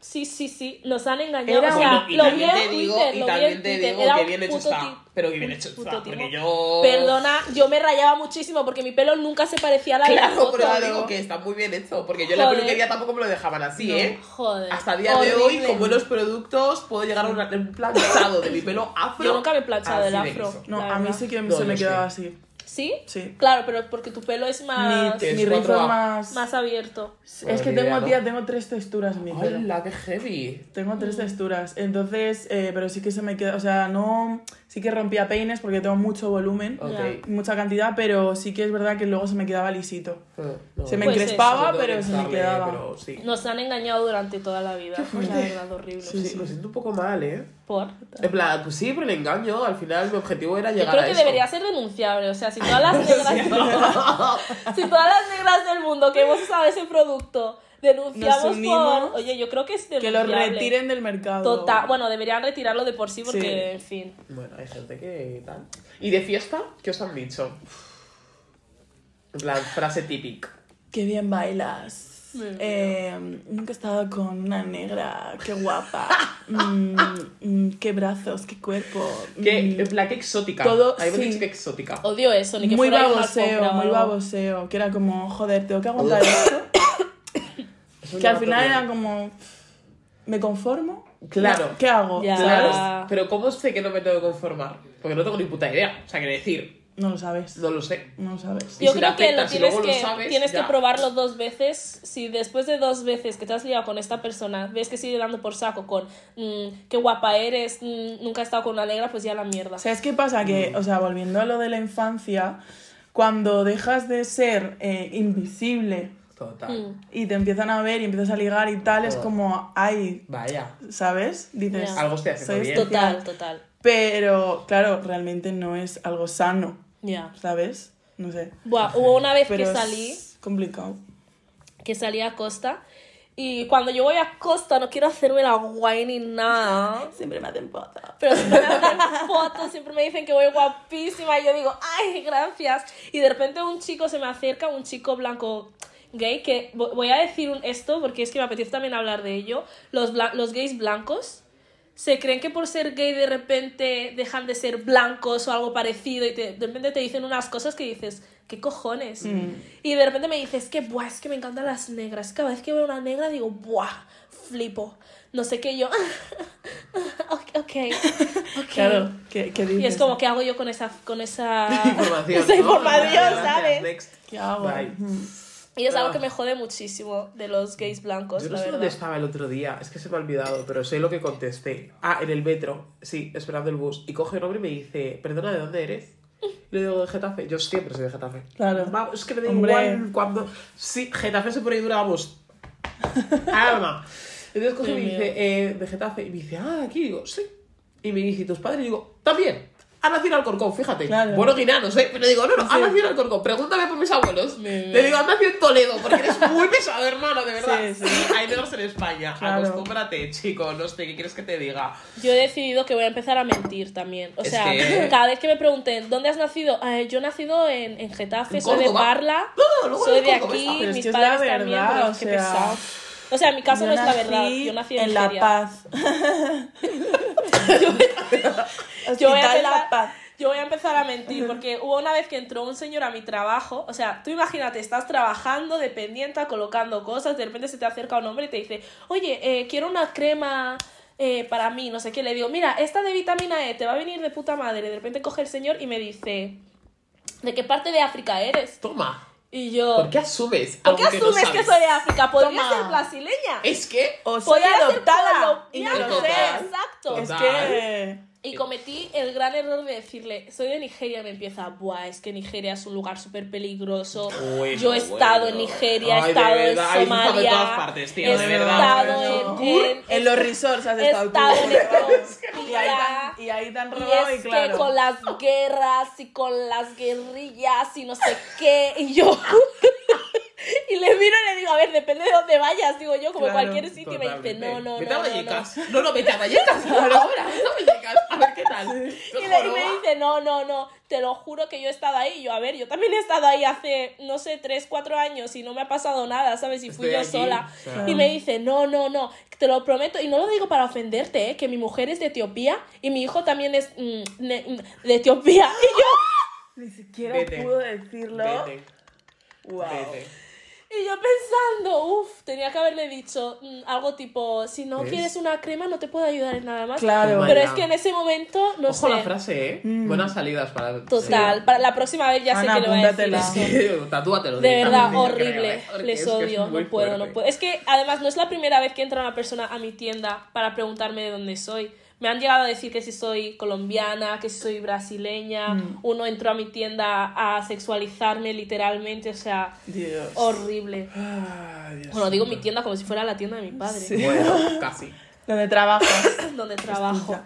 B: Sí, sí, sí, nos han engañado.
C: Era
B: o sea,
C: una-
A: y
B: lo vi
A: también
B: en
A: te digo,
B: Twitter,
A: y también te digo que bien hecho está. Pero que bien hecho está. Porque yo.
B: Perdona, yo me rayaba muchísimo porque mi pelo nunca se parecía a la de la
A: Claro,
B: foto.
A: pero digo que está muy bien hecho. Porque yo en la peluquería tampoco me lo dejaban así,
C: No.
A: ¿eh?
B: Joder.
A: Hasta el día de hoy, con buenos productos, puedo llegar a un, planchado de mi pelo afro.
B: Yo nunca me he planchado el
A: de
B: afro.
C: No, a mí sí que
A: No,
C: se me quedaba
A: sí.
C: así.
B: ¿Sí?
C: Sí.
B: Claro, pero porque tu pelo es más,
C: Mi,
A: es
C: mi es más...
B: más abierto.
C: Es que
A: Ni
C: tengo,
A: idea, ¿no?
C: tía, tengo tres texturas en mi pelo.
A: ¡Hala, qué heavy!
C: Tengo tres texturas, entonces, eh, pero sí que se me queda, o sea, no, sí que rompía peines porque tengo mucho volumen, mucha cantidad, pero sí que es verdad que luego se me quedaba lisito.
A: No.
C: Se me
B: Pues
C: encrespaba, pero
A: que
C: se me quedaba.
A: Pero sí.
B: Nos han engañado durante toda la vida. La verdad, horrible.
A: Sí, sí, me siento un poco mal, ¿eh?
B: Por.
A: En plan, pues sí, pero el engaño, al final mi objetivo era
B: Yo
A: llegar
B: creo
A: a
B: que
A: eso.
B: debería ser denunciable. O sea, si todas las negras. si todas las negras del mundo que hemos usado ese producto denunciamos
C: Nos unimos,
B: por. Oye, yo creo que es
C: Que lo retiren del mercado.
B: Total. Bueno, deberían retirarlo de por sí porque,
C: Sí.
B: en fin.
A: Bueno, hay gente que tal. ¿Y de fiesta? ¿Qué os han dicho? Plan, frase típica.
C: Qué bien bailas. Eh, nunca he estado con una negra, qué guapa. Mm, mm, qué brazos, qué cuerpo.
A: ¿Qué,
C: Mm,
A: en plan, qué exótica.
C: Todo-
A: Ahí me
C: sí.
A: dicho que exótica.
B: Odio eso, ni que
C: muy
B: fuera
C: baboseo, muy baboseo. Que era como, joder, tengo que aguantar esto. Que al final era como, ¿me conformo?
A: Claro.
C: ¿Qué hago?
B: Ya.
A: Claro, pero ¿cómo sé que no me tengo que conformar? Porque no tengo ni puta idea. O sea, quiere decir,
C: No lo sabes.
A: no lo sé.
C: No lo sabes.
B: Yo
A: si
B: creo que lo tienes,
A: luego lo
B: que,
A: sabes,
B: tienes que probarlo dos veces. Si después de dos veces que te has liado con esta persona ves que sigue dando por saco con mm, qué guapa eres, mm, nunca he estado con una negra, pues ya la mierda.
C: ¿Sabes qué pasa?
A: Mm.
C: Que, o sea, volviendo a lo de la infancia, cuando dejas de ser eh, invisible
A: Total.
B: Mm.
C: y te empiezan a ver y empiezas a ligar y tal, es como, ay,
A: Vaya.
C: ¿sabes? Dices,
B: Ya.
A: Algo estoy haciendo bien.
B: Total, total.
C: Pero, claro, realmente no es algo sano,
B: Ya.
C: ¿sabes? No sé.
B: Buah, hubo una vez
C: Pero
B: que
C: es
B: salí,
C: complicado.
B: que salí a Costa. Y cuando yo voy a Costa no quiero hacerme la guay ni nada.
C: Siempre me hacen fotos.
B: Pero siempre me hacen fotos, siempre me dicen que voy guapísima y yo digo, ay, gracias. Y de repente un chico se me acerca, un chico blanco gay, que vo- voy a decir esto porque es que me apetece también hablar de ello. Los, bla- los gays blancos se creen que por ser gay de repente dejan de ser blancos o algo parecido y te- de repente te dicen unas cosas que dices, ¿qué cojones? Y de repente me dices, que buah, es que me encantan las negras. Cada vez que veo una negra digo, buah, flipo. No sé qué, yo, ok, ok. ok.
C: Claro, ¿qué, qué dices?
B: Y es como, ¿qué hago yo con esa, con esa
A: Información.
B: esa información, ¿sabes?
A: next.
C: ¿Qué hago?
A: Bye.
B: Y es algo
A: Ah.
B: que me jode muchísimo de los gays blancos,
A: Yo no
B: la
A: sé
B: verdad.
A: dónde estaba el otro día, es que se me ha olvidado, pero sé lo que contesté. Ah, en el metro, sí, esperando el bus. Y coge el hombre y me dice, perdona, ¿de dónde eres? Y le digo, de Getafe. Yo siempre soy de Getafe.
C: Claro.
A: Vamos, es que me da
C: Hombre.
A: igual cuando... Sí, Getafe se pone y dura, vamos. Alma. Entonces coge y me dice, eh, de Getafe. Y me dice, ah, de aquí. digo, sí. Y me dice, ¿y tus padres? Y digo, también. Ha nacido en Alcorcón, fíjate.
C: Claro.
A: Bueno, guinanos, ¿eh? Pero digo, no, no, ha nacido en Alcorcón. Pregúntame por mis abuelos.
C: Bien,
A: Le digo, ha nacido en Toledo, porque eres muy pesado, hermano, de verdad.
C: Sí, sí.
A: Hay negros en España.
C: Claro.
A: Acostúmbrate, chico. No sé, ¿qué quieres que te diga?
B: Yo he decidido que voy a empezar a mentir también. O
A: Es
B: sea,
A: que-
B: cada vez que me pregunten, ¿dónde has nacido? Eh, yo he nacido en, en Getafe,
A: En
B: soy de. Parla,
A: No, luego
B: soy de aquí, mis padres
C: la
B: también,
C: verdad,
B: pero
C: o
B: qué
C: sea,
B: pesado. O sea, en mi caso
C: Yo
B: no es la verdad, yo nací en,
C: en La
B: Nigeria.
C: Paz.
B: Yo voy, a
C: Hospital
B: empezar,
C: La Paz.
B: yo voy a empezar a mentir porque hubo una vez que entró un señor a mi trabajo, o sea, tú imagínate, estás trabajando, dependiente, colocando cosas, de repente se te acerca un hombre y te dice, oye, eh, quiero una crema eh, para mí, no sé qué, le digo, mira, esta de vitamina E te va a venir de puta madre, de repente coge el señor y me dice, ¿de qué parte de África eres?
A: Toma.
B: Y yo,
A: ¿Por qué asumes?
B: ¿por qué
A: no
B: asumes que soy de África? Podría
C: Toma.
B: ser brasileña.
A: Es que...
C: O soy
B: Podría ser
C: adoptada y no lo sé.
B: Exacto.
C: Es que...
B: Y cometí el gran error de decirle, soy de Nigeria, me empieza, buah, es que Nigeria es un lugar súper peligroso.
A: Bueno,
B: Yo he estado
A: bueno.
B: en Nigeria, he estado en Somalia,
A: todas partes, tío,
B: he
A: de verdad.
B: estado en, en,
C: En los resorts has
B: he
C: estado tú.
B: en
C: Y ahí
B: Etiopía.
C: tan, y ahí tan
B: Y
C: robado y,
B: es
C: claro.
B: que con las guerras y con las guerrillas y no sé qué, y yo... y le miro y le digo, a ver, depende de dónde vayas, digo yo, como
C: Claro,
B: cualquier sitio, y me dice,
A: Totalmente.
B: no, no,
A: Vete a
B: no, no, no.
A: Vallecas. No, no, vete a Vallecas. Ahora, vete a Vallecas. A ver qué tal.
B: Y, le- y me dice, no, no, no, te lo juro que yo he estado ahí. Y yo, a ver, yo también he estado ahí hace, no sé, 3, 4 años y no me ha pasado nada, ¿sabes? Y fui
A: Estoy
B: yo
A: aquí,
B: sola.
A: o sea.
B: Y me dice, no, no, no, te lo prometo. Y no lo digo para ofenderte, ¿eh? Que mi mujer es de Etiopía y mi hijo también es mm, ne- mm, de Etiopía. Y yo,
C: Ni siquiera
A: Vete.
C: pudo decirlo.
A: Vete,
C: Wow.
A: vete.
B: Y yo pensando, uff, tenía que haberle dicho mm, algo tipo, si no
A: ¿Ves?
B: quieres una crema no te puedo ayudar en nada más.
C: Claro.
B: Pero es que en ese momento, no
A: Ojo
B: sé.
A: la frase, ¿eh? Buenas salidas para...
B: Total, para la próxima vez ya
C: Ana,
B: sé que le voy a decir.
A: Sí, tatúatelo.
B: De verdad, horrible.
A: ¿eh? Porque
B: Les
A: es es
B: odio, no puedo, no
A: fuerte.
B: puedo. Es que además no es la primera vez que entra una persona a mi tienda para preguntarme de dónde soy. Me han llegado a decir que si soy colombiana, que si soy brasileña.
C: Mm.
B: Uno entró a mi tienda a sexualizarme literalmente, o sea,
C: Dios.
B: horrible.
A: Dios
B: Bueno, digo mi tienda como si fuera la tienda de mi padre,
A: Bueno, casi.
C: Donde trabajas.
B: donde trabajo.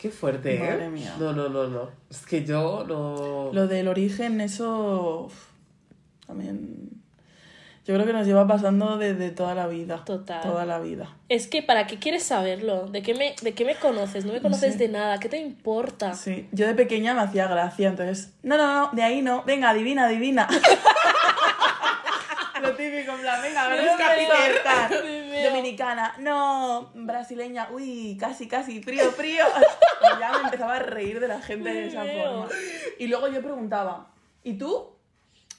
A: Qué fuerte, ¿eh?
C: Madre mía.
A: No, no, no, no. Es que yo no...
C: Lo del origen, eso. También. Yo creo que nos lleva pasando desde toda la vida.
B: Total.
C: Toda la vida.
B: Es que, ¿para qué quieres saberlo? ¿De qué me, de qué me conoces? No me conoces de nada. ¿Qué te importa?
C: Sí. Yo de pequeña me hacía gracia, entonces. No, no, no, de ahí no. Venga, adivina, adivina. Lo típico, en plan, venga,
B: Dios
C: es que. Dominicana, no, brasileña, uy, casi, casi, frío, frío. Y ya me empezaba a reír de la gente de esa forma. Y luego yo preguntaba, ¿y tú?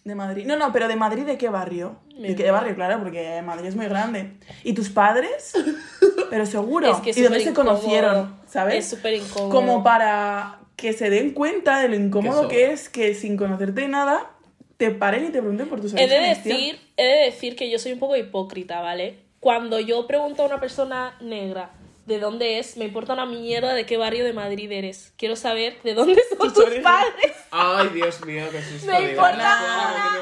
C: De Madrid. No, no, pero de Madrid de qué barrio? ¿De qué barrio? Claro, porque Madrid es muy grande. ¿Y tus padres? Pero seguro.
B: Es que es
C: ¿Y dónde se conocieron? ¿Sabes?
B: Es súper incómodo.
C: Como para que se den cuenta de lo incómodo
A: Que
C: es que sin conocerte de nada te paren y te pregunten por tus
B: He de, decir, he de decir que yo soy un poco hipócrita, ¿vale? Cuando yo pregunto a una persona negra de dónde es, me importa una mierda de qué barrio de Madrid eres. Quiero saber de dónde son
C: Tus
B: padres.
A: Ay, Dios mío, qué susto.
B: Me importa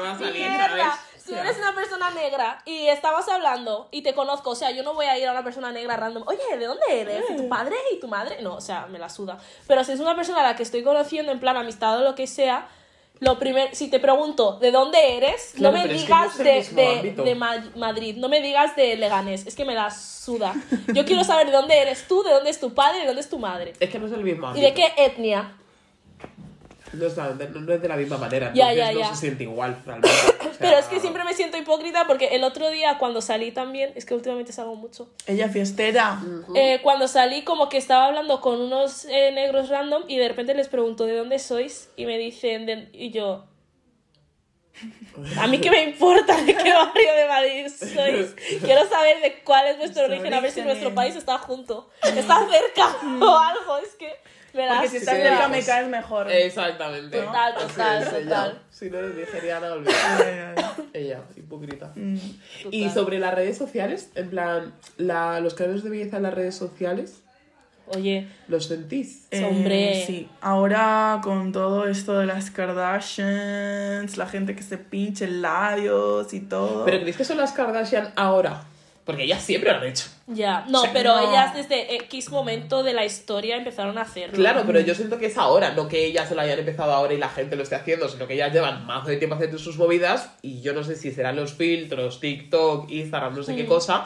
B: una mierda. Si eres una persona negra y estamos hablando y te conozco, o sea, yo no voy a ir a una persona negra random, oye, ¿de dónde eres? ¿Y tu padre y tu madre? No, o sea, me la suda. Pero si es una persona a la que estoy conociendo en plan amistad o lo que sea, lo primero, si te pregunto de dónde eres,
A: Claro,
B: no me
A: pero es que
B: digas
A: no
B: de, de, de Ma- Madrid, no me digas de Leganés, es que me la suda. Yo quiero saber de dónde eres tú, de dónde es tu padre, de dónde es tu madre.
A: Es que no es el mismo
B: ¿Y de qué etnia?
A: No es, la- no- no es de la misma manera,
B: Ya,
A: entonces
B: ya,
A: no se siente igual, realmente. O sea,
B: Pero es que siempre me siento hipócrita porque el otro día cuando salí también, es que últimamente salgo mucho,
C: Ella fiestera.
B: eh, cuando salí como que estaba hablando con unos eh, negros random y de repente les pregunto de dónde sois y me dicen, de- y yo... A mí qué me importa de qué barrio de Madrid sois. Quiero saber de cuál es vuestro origen, a ver si nuestro país está junto, está cerca o algo. Es que
C: Porque si estás
A: sí,
C: cerca
A: pues-
C: me caes mejor.
A: Exactamente.
B: Total, total,
A: es ella.
B: total.
A: Si no eres nigeriana, olvídate. Ella, hipócrita.
C: Mm.
A: Y sobre las redes sociales, en plan, la, los canales de belleza en las redes sociales,
B: Oye,
A: ¿los sentís?
C: Eh,
B: Hombre.
C: sí, ahora con todo esto de las Kardashians, la gente que se pinche labios y todo.
A: ¿Pero creéis que son las Kardashian ahora? Porque ellas siempre lo han hecho.
B: ya. No,
C: O sea,
B: pero
C: no.
B: ellas desde X momento de la historia empezaron a hacerlo.
A: Claro, pero yo siento que es ahora, no que ellas se lo hayan empezado ahora y la gente lo esté haciendo, sino que ellas llevan más de tiempo haciendo sus movidas y yo no sé si serán los filtros, TikTok, Instagram, no sé
B: Mm.
A: qué cosa,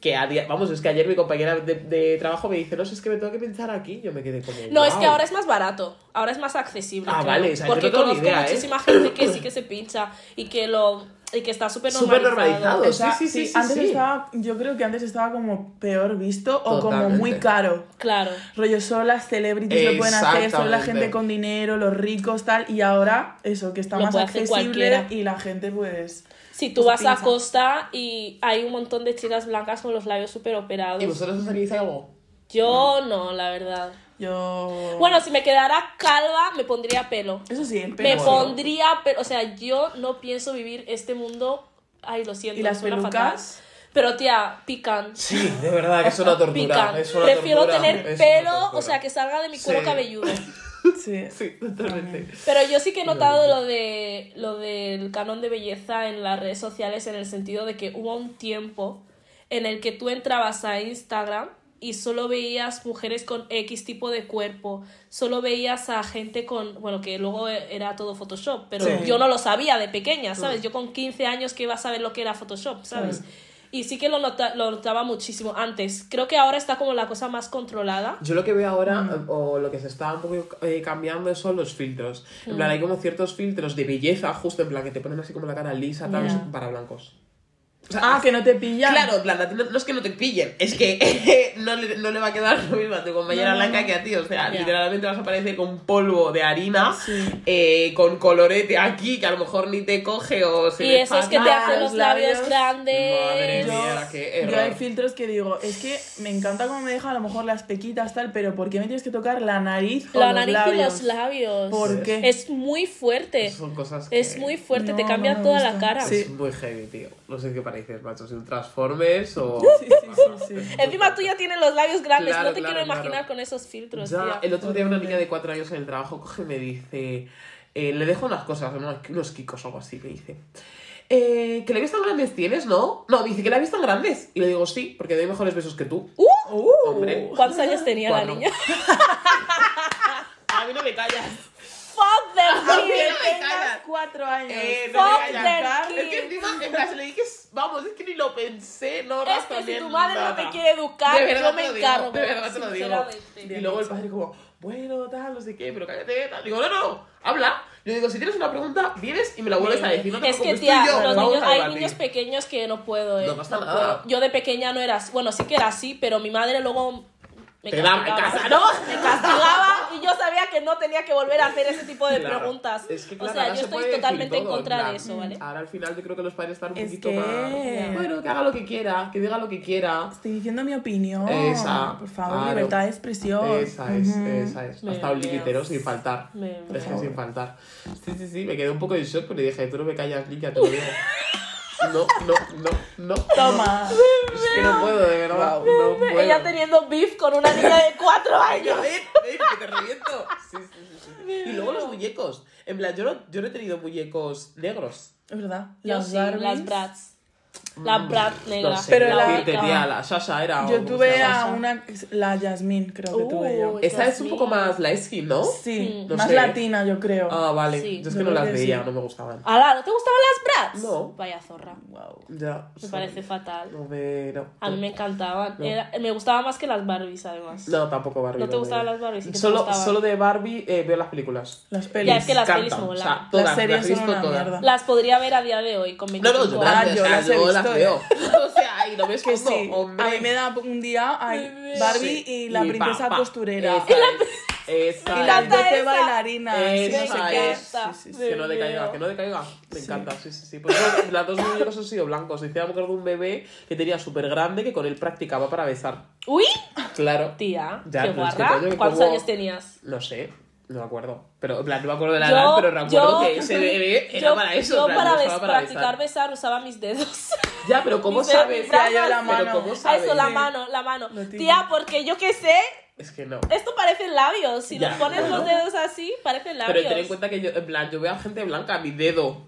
A: que a día, vamos, es que ayer mi compañera de, de trabajo me dice, no sé, es que me tengo que pensar aquí, yo me quedé como...
B: No, es que ahora es más barato, ahora es más accesible.
A: Ah,
B: creo,
A: vale, o sea, yo
B: porque
A: no tengo ni
B: conozco
A: idea, ¿eh?
B: muchísima gente que sí que se pincha y que lo y que está súper
A: Súper
B: normalizado.
A: normalizado.
C: O sea,
A: sí, sí, sí,
C: antes
A: sí.
C: estaba, yo creo que antes estaba como peor visto o como
A: Totalmente.
C: muy caro.
B: Claro.
C: Rollo, solo las celebrities lo pueden hacer, solo la gente con dinero, los ricos, tal. Y ahora, eso, que está
B: Lo
C: más accesible y la gente, pues.
B: Si tú
C: pues
B: vas a. Costa y hay un montón de chicas blancas con los labios súper operados.
A: ¿Y vosotros os algo?
B: Yo no, la verdad.
C: Yo.
B: Bueno, si me quedara calva, me pondría pelo.
C: eso sí, el
B: Me
C: pelo.
B: pondría pelo. O sea, yo no pienso vivir este mundo. Ay, lo siento.
C: ¿Y las
B: suena
C: pelucas?
B: fatal. Pero tía, pican.
A: Sí, de verdad, que es una tortura.
B: Pican.
A: Es una
B: Prefiero
A: tortura,
B: tener
A: es
B: pelo, o sea, que salga de mi cuero
A: Sí.
B: cabelludo.
C: Sí.
A: Sí, totalmente.
B: Pero yo sí que he notado lo de lo del canon de belleza en las redes sociales en el sentido de que hubo un tiempo en el que tú entrabas a Instagram y solo veías mujeres con X tipo de cuerpo, solo veías a gente con, bueno, que luego era todo Photoshop, pero
C: Sí.
B: yo no lo sabía de pequeña, ¿sabes? Yo con 15 años que iba a saber lo que era Photoshop, ¿sabes? Y sí que lo, nota- lo notaba muchísimo antes. Creo que ahora está como la cosa más controlada.
A: Yo lo que veo ahora,
B: Mm.
A: o lo que se está un poco eh, cambiando, son los filtros. En
B: Mm.
A: plan, hay como ciertos filtros de belleza, justo en plan, que te ponen así como la cara lisa, tal, para blancos. O sea,
C: Ah, que no te pillan.
A: Claro, ti no, es que no te pillen, es que no, le, no le va a quedar lo mismo a tu compañera
C: No, no,
A: blanca
C: no.
A: que a ti. O sea, literalmente vas a aparecer con polvo de harina,
C: Sí.
A: eh, con colorete aquí, que a lo mejor ni te coge o se
B: Y
A: ve
B: esos que te hacen los labios
C: labios.
B: grandes.
A: Madre
C: Yo,
A: mía, qué
C: yo
A: error.
C: hay filtros que digo, es que me encanta cómo me deja a lo mejor las pequitas tal, pero ¿por qué me tienes que tocar la nariz o
B: La
C: los
B: nariz
C: labios?
B: y los labios.
C: ¿Por qué?
B: Es muy fuerte.
A: Son cosas que...
B: Es muy fuerte, te cambia toda la cara.
C: Sí.
A: Es muy heavy, tío. No sé qué pareces, macho. Si un Transformers o...
C: Sí, sí, sí, sí.
B: Encima tú ya tienes los labios grandes,
A: Claro,
B: no te
A: claro,
B: quiero imaginar
A: claro.
B: con esos filtros,
A: Ya,
B: tía.
A: el otro día una niña de cuatro años en el trabajo coge y me dice, eh, le dejo unas cosas, unos, kikos o algo así, me dice. Eh, ¿Que le ves tan grandes tienes, no? No, dice que ves tan grandes. Y le digo, sí, porque doy mejores besos que tú.
B: ¡Uh!
A: Hombre.
B: ¿Cuántos años tenía
A: Cuatro.
B: la niña?
A: A mí no me callas.
B: ¡Fuck the
A: me
C: Tengas cuatro años.
A: Eh, no
B: Fuck the.
A: Es que encima, en le dije, vamos, es que ni lo pensé, no
B: Es que si tu madre no te quiere educar,
A: De verdad
B: yo me encargo.
A: de verdad te lo digo. Y luego el padre como, bueno, tal, no sé qué, pero cállate, tal. Digo, no, no, habla. Yo digo, si tienes una pregunta, vienes y me la vuelves a decir. No te
B: es que, tía,
A: yo
B: los niños, hay niños pequeños que no puedo, eh.
A: No pasa nada.
B: puedo. Yo de pequeña no era así. Bueno, sí que era así, pero mi madre luego me
A: Te
B: castigaba.
A: casa, ¿no?
B: Me castigaba y yo sabía que no tenía que volver a hacer ese tipo de
A: Claro.
B: preguntas.
A: Es que,
B: o
A: claro,
B: sea,
A: ahora
B: yo
A: se
B: estoy totalmente en contra de eso, ¿vale?
A: Ahora al final yo creo que los padres están un
C: Es
A: poquito
C: que-
A: más... Bueno, que haga lo que quiera, que diga lo que quiera.
C: Estoy diciendo mi opinión.
A: Esa,
C: Por favor,
A: claro.
C: libertad de expresión.
A: Esa es, esa es.
B: Me
A: Hasta un ¿no? Sin faltar.
B: Me
A: Es que
B: meo.
A: sin faltar. Sí, sí, sí, me quedé un poco en shock, pero dije, tú no me callas, Lidia, te lo digo. No, no, no, no.
C: Toma.
A: Es que no puedo, de verdad. No puedo.
B: Ella teniendo beef con una niña de cuatro años.
A: A ver, ven, que te reviento. Sí, sí, sí. Y luego los muñecos. En plan, yo no, yo no he tenido muñecos negros.
C: Es verdad. Las
B: sí, las brats. La brat negra.
A: No sé,
C: Pero la-
A: la Sasha era...
C: Yo tuve a una. La Yasmín, creo que tuve yo.
A: Esa es un poco más light skin, ¿no?
C: Sí,
A: No
C: más
A: sé.
C: latina, yo creo.
A: Ah, vale.
B: Sí.
A: Yo es que no las veía,
C: sí.
A: no me gustaban.
B: Ala, ¿no te gustaban las brats?
A: No.
B: Vaya zorra.
C: Wow.
A: Ya.
B: Me parece fatal.
A: No me... No,
B: A mí me encantaban. Era- me gustaba más que las Barbies, además.
A: No, tampoco Barbie.
B: ¿No te gustaban las Barbies?
A: Solo,
B: gustaban.
A: solo de Barbie eh, veo las películas.
C: Las
B: Ya,
C: pelis.
B: es que las pelis molan.
A: O sea, todas,
C: Las series
A: las
C: son
A: visto
C: una
A: todas.
C: mierda.
B: Las podría ver a día de hoy con
A: No,
B: 25
A: no,
C: Ah,
A: las,
C: yo las he
A: las
C: ¿eh?
A: veo. o sea, y no me
C: Que
A: escondo,
C: sí,
A: hombre.
C: a mí me da un día ay. Barbie y la
A: Y
C: princesa
A: pa, pa.
C: costurera.
A: Esa es. Esa
C: Y
A: es.
C: las
B: encanta
C: doce
B: esa.
C: bailarinas. sí,
A: Esa
C: no. Sí, sí.
A: Que no decaiga, que no decaiga. Me encanta, sí, sí, sí. Pues las dos muñecos han sido blancos. Decía, me acuerdo de un bebé que tenía súper grande que con él practicaba para besar.
B: ¡Uy!
A: Claro.
B: Tía,
A: Ya,
B: qué
A: es
B: guarra.
A: que
B: ¿Cuántos
A: como-
B: años tenías?
A: No sé, no me acuerdo. Pero, en plan, no me acuerdo de la
B: Yo-
A: edad, pero recuerdo
B: yo-
A: que ese bebé era
B: yo,
A: para eso.
B: yo
A: plan,
B: para,
A: para
B: practicar
A: besar.
B: besar usaba mis dedos.
A: Ya, pero ¿cómo
B: Mis
A: sabes?
B: brazos.
C: Ya, yo la
A: Pero
C: mano.
A: ¿cómo sabes?
B: eso, la mano, la mano.
C: Típico.
B: Tía, porque yo qué sé,
A: Es que no.
B: esto parecen labios. Si
A: Ya,
B: nos pones
A: bueno.
B: los dedos así, parecen labios.
A: Pero ten en cuenta que yo, en plan, yo veo a gente blanca, mi dedo.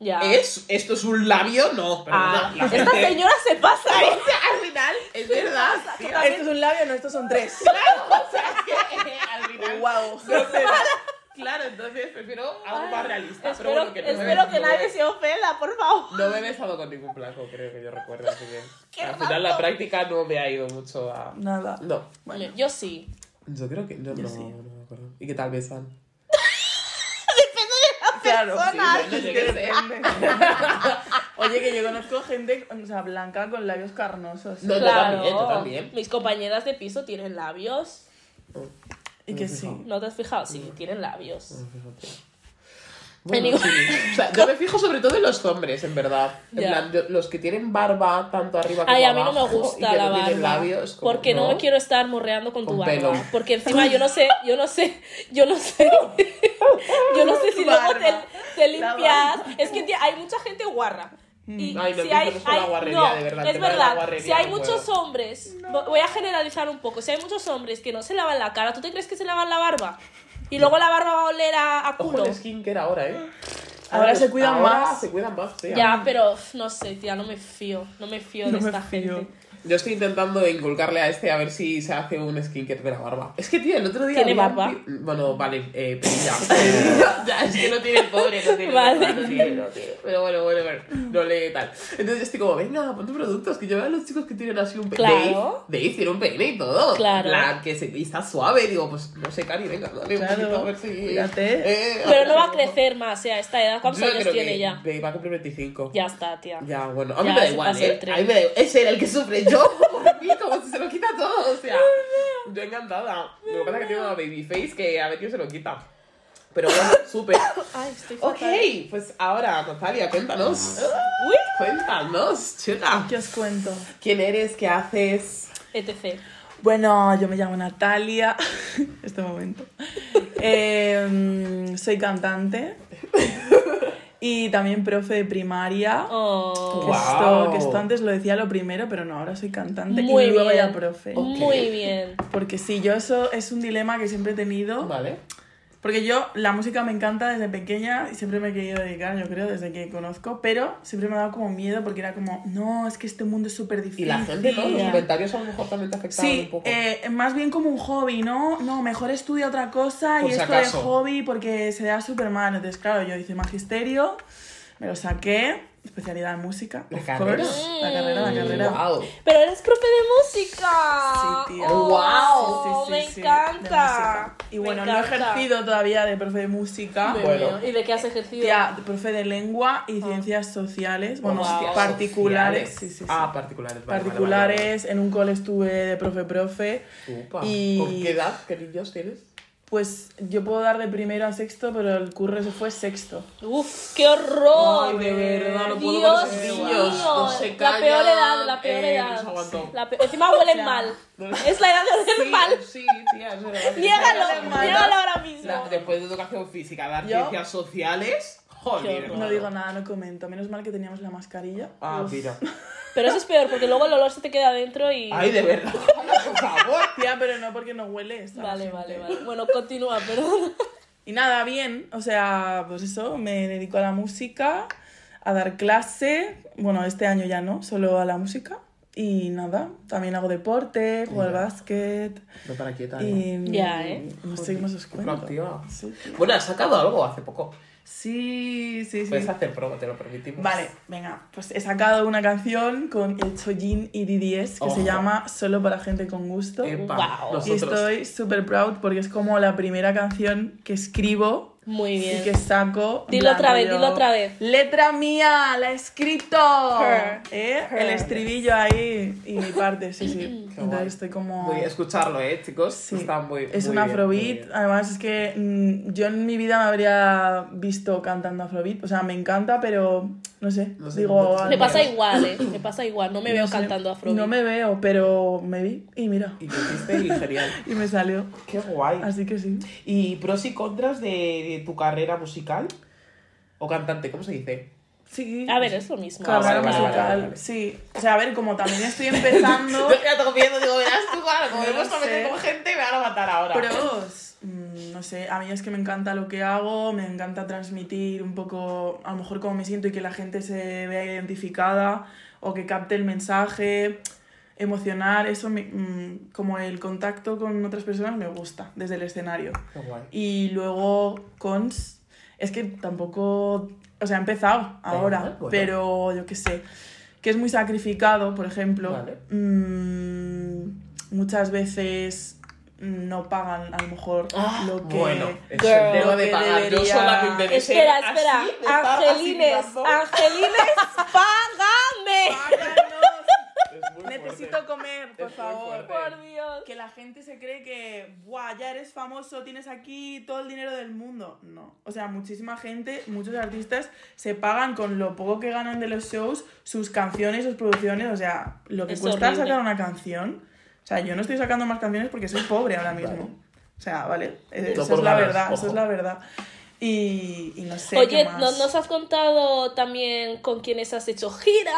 B: Ya.
A: ¿Es? ¿Esto es un labio? No. Pero
B: Ah,
A: la
B: esta
A: gente-
B: señora se pasa, ¿eh?
A: Al final, es verdad.
C: Esto es un labio, no, estos son tres.
A: Claro, o sea, es que eh, al final.
C: Wow.
A: Claro, entonces prefiero algo más realista. pero
B: Espero,
A: bueno, que no me-
B: que
A: no
B: nadie
A: me-
B: se ofenda, por favor.
A: No me he besado con ningún blanco, creo que yo recuerdo. Así que al final la práctica no me ha ido mucho a.
C: Nada.
A: No.
B: Bueno, yo sí.
A: Yo creo que. No, no,
C: sí.
A: no me acuerdo. ¿Y qué tal besan?
C: Claro.
A: Sí, bueno, yo sé.
C: Oye, que yo conozco gente, o sea, blanca con labios carnosos.
A: No, yo
B: Claro.
A: también, yo también.
B: Mis compañeras de piso tienen labios.
C: Y que sí.
B: ¿No te has fijado? Sí, tienen labios.
A: Bueno,
B: ningún-
A: sí. O sea, yo me fijo sobre todo en los hombres, en verdad. En plan, yo- los que tienen barba tanto arriba como
B: Ay, a mí no me
A: abajo y
B: gusta
A: que
B: la
A: no tienen
B: barba.
A: labios, como,
B: porque no. me quiero estar morreando con, tu
A: Con
B: barba.
A: pelo.
B: Porque encima yo no sé, yo no sé, yo no sé. yo no sé si
C: Tu
B: luego te,
C: barba.
B: te limpias. Es que tía, hay mucha gente guarra. Y
A: Ay, no
B: si hay,
A: con la
B: hay- no,
A: de verdad,
B: es verdad. Si hay
A: no
B: muchos
A: puedo.
B: hombres, vo- voy a generalizar un poco. Si hay muchos hombres que no se lavan la cara, ¿tú te crees que se lavan la barba? Y luego la barba va a oler a, a
A: Ojo
B: culo.
A: el skincare ahora, ¿eh?
C: Ahora se cuidan
A: ahora
C: más.
A: se cuidan más, tía.
B: Ya, pero no sé, tía, no me fío. No me fío
C: No
B: de
C: me
B: esta
C: fío.
B: gente.
A: Yo estoy intentando inculcarle a este a ver si se hace un skincare de la barba. Es que, tío, el otro día.
B: ¿Tiene
A: un
B: barba?
A: Bueno, vale, eh, perilla. ya, es que no tiene el pobre, no tiene.
B: Vale.
A: barba, no tiene, no tiene. Pero bueno, bueno, bueno. No le tal. Entonces yo estoy como, venga, ponte productos. Que yo veo a los chicos que tienen así un peine.
B: Claro.
A: Dave, Dave tiene un peine y todo.
B: Claro.
A: La que se y está suave. Digo, pues no sé, Cari, venga, dale un
C: Claro,
A: poquito a ver si.
C: fíjate.
A: Eh,
B: Pero no va a crecer más, ya, a esta edad. ¿Cuántos
A: Yo
B: años
A: creo
B: tiene
A: que
B: ya?
A: ve- Va a cumplir 25.
B: Ya está, tía.
A: Ya, bueno, a mí
B: Ya,
A: me da igual, ¿eh? A mí me da Ese era el que sufre yo, por mí, como si se lo quita todo, o sea, yo encantada. Lo que pasa es que tiene una baby face que a ver quién se lo quita. Pero bueno, súper.
B: Ay, estoy
A: Ok,
B: fatal.
A: pues ahora, Natalia, cuéntanos.
B: Uy.
A: Cuéntanos, chica.
C: ¿Qué os cuento?
A: ¿Quién eres? ¿Qué haces?
B: etc.
C: Bueno, yo me llamo Natalia. este momento. Eh, soy cantante. Y también profe de primaria.
B: Oh.
C: Que,
A: Wow.
C: esto, que esto antes lo decía lo primero, pero no, ahora soy cantante
B: Muy
C: y luego
B: bien.
C: ya profe.
B: Muy bien.
C: Porque sí, yo eso es un dilema que siempre he tenido.
A: Vale.
C: Porque yo la música me encanta desde pequeña y siempre me he querido dedicar, yo creo, desde que conozco, pero siempre me ha dado como miedo porque era como, no, es que este mundo es súper difícil.
A: Y la gente, ¿no? Los comentarios a lo mejor también te afectaron un
C: Sí,
A: poco.
C: eh, más bien como un hobby, ¿no? No, mejor estudia otra cosa
A: Por
C: y
A: si
C: esto de
A: acaso.
C: hobby porque se da súper mal. Entonces, claro, yo hice magisterio, me lo saqué, especialidad en música,
A: La
C: of
A: carrera.
C: course. La carrera, la carrera.
A: Wow.
B: Pero eres profe de música.
C: Sí, tía.
B: Oh,
A: Wow.
C: Sí, sí,
B: me encanta.
C: Y
B: Me
C: bueno, no he ejercido todavía de profe de música.
A: Bueno.
B: ¿Y de qué has ejercido?
C: Tía, de profe de lengua y ciencias sociales, bueno,
B: Wow.
C: particulares, sí,
A: Sociales.
C: sí, sí.
A: Ah, particulares. vale, vale, vale,
C: particulares, en un cole estuve de profe profe.
A: Upa.
C: Y-
A: ¿Con qué edad? ¿Qué niños tienes?
C: Pues yo puedo dar de primero a sexto, pero el curro se fue sexto.
B: Uf, qué horror.
A: Ay, de verdad, no puedo
B: Dios mío.
A: niños. No se
B: la
A: callan,
B: peor edad, la peor
A: eh,
B: edad.
A: no se aguantó.
B: La pe- Encima huelen mal. Es la edad de oler
A: Sí,
B: mal.
A: sí, tía, es verdad.
B: Niégalo, niégalo ahora mismo.
A: La- después de educación física, dar ciencias sociales, joder.
C: No digo nada, no comento. Menos mal que teníamos la mascarilla.
A: Ah,
C: Uf.
A: mira.
B: Pero eso es peor, porque luego el olor se te queda dentro y...
A: Ay, de verdad. Por favor.
C: Tía, pero no porque no huele.
B: Vale,
C: gente.
B: vale, vale. Bueno, continúa, perdón.
C: Y nada, bien. O sea, pues eso, me dedico a la música, a dar clase. Bueno, este año ya no, solo a la música. Y nada, también hago deporte, juego al básquet.
A: No para quieta, ¿no?
C: Y
B: Ya, ¿eh?
C: no sé qué más os cuento.
A: Proactiva.
C: Sí.
A: Bueno, has sacado algo hace poco.
C: Sí, sí. sí.
A: Puedes hacer promo, te lo permitimos.
C: Vale, venga, pues he sacado una canción con el Chojin y DDS que
A: Ojo.
C: se llama Solo para gente con gusto.
A: Epa,
B: Guau.
C: y
A: nosotros.
C: estoy súper proud porque es como la primera canción que escribo
B: Muy
C: y
B: bien.
C: que saco.
B: Dilo otra vez, dilo otra vez.
C: Letra mía, la he escrito.
B: Her.
C: ¿Eh?
B: Her.
C: El estribillo ahí y mi parte, sí, sí. Entonces estoy como.
A: Muy bien, escucharlo, ¿eh, chicos?
C: Sí.
A: Está muy
C: es
A: muy
C: un afrobeat.
A: bien.
C: Además, es que mm, yo en mi vida me habría visto cantando afrobeat. O sea, me encanta, pero no sé.
A: No sé,
C: digo.
A: no te-
B: Me pasa
A: Miedo.
B: igual, ¿eh? Me pasa igual. No me veo
C: sé,
B: cantando afrobeat.
C: No me veo, pero me vi y mira.
A: Y lo hiciste y genial.
C: Y me salió.
A: Qué guay.
C: Así que sí.
A: ¿Y pros y contras de, de tu carrera musical? ¿O cantante? ¿Cómo se dice?
C: Sí.
B: A ver, es lo mismo.
A: Ah,
C: Carrera
A: vale, vale,
C: musical,
A: vale, vale.
C: sí. O sea, a ver, como también estoy empezando.
A: Yo ya tengo viendo, digo, verás tú, claro, como me he puesto a meter con gente, me van a matar ahora.
C: Pros, no sé, a mí es que me encanta lo que hago, me encanta transmitir un poco, a lo mejor cómo me siento y que la gente se vea identificada o que capte el mensaje, emocionar, eso, me- mm, como el contacto con otras personas me gusta desde el escenario. Y luego cons, es que tampoco, o sea, he empezado ahora,
A: bueno.
C: pero yo qué sé, que es muy sacrificado, por ejemplo,
A: Vale.
C: mm, muchas veces no pagan a lo mejor
A: Ah,
C: lo que...
A: Bueno, eso
C: lo
A: de
C: que
A: pagar. Yo
C: debería-
A: de ser
B: Espera,
A: así,
B: espera.
A: de estar así
B: Angelines. Angelines, págame.
C: Necesito
A: fuerte.
C: comer, por
A: Es
C: favor.
B: Por Dios.
C: Que la gente se cree que, ¡buah! Ya eres famoso, tienes aquí todo el dinero del mundo. No. O sea, muchísima gente, muchos artistas se pagan con lo poco que ganan de los shows, sus canciones, sus producciones. O sea, lo que
B: Es
C: cuesta
B: horrible.
C: sacar una canción. O sea, yo no estoy sacando más canciones porque soy pobre ahora mismo. O sea, vale. eh,
A: por
C: es la
A: ganas,
C: verdad,
A: ojo.
C: es la verdad. Y, y no sé.
B: Oye,
C: qué más.
B: ¿no- ¿nos has contado también con quiénes has hecho gira?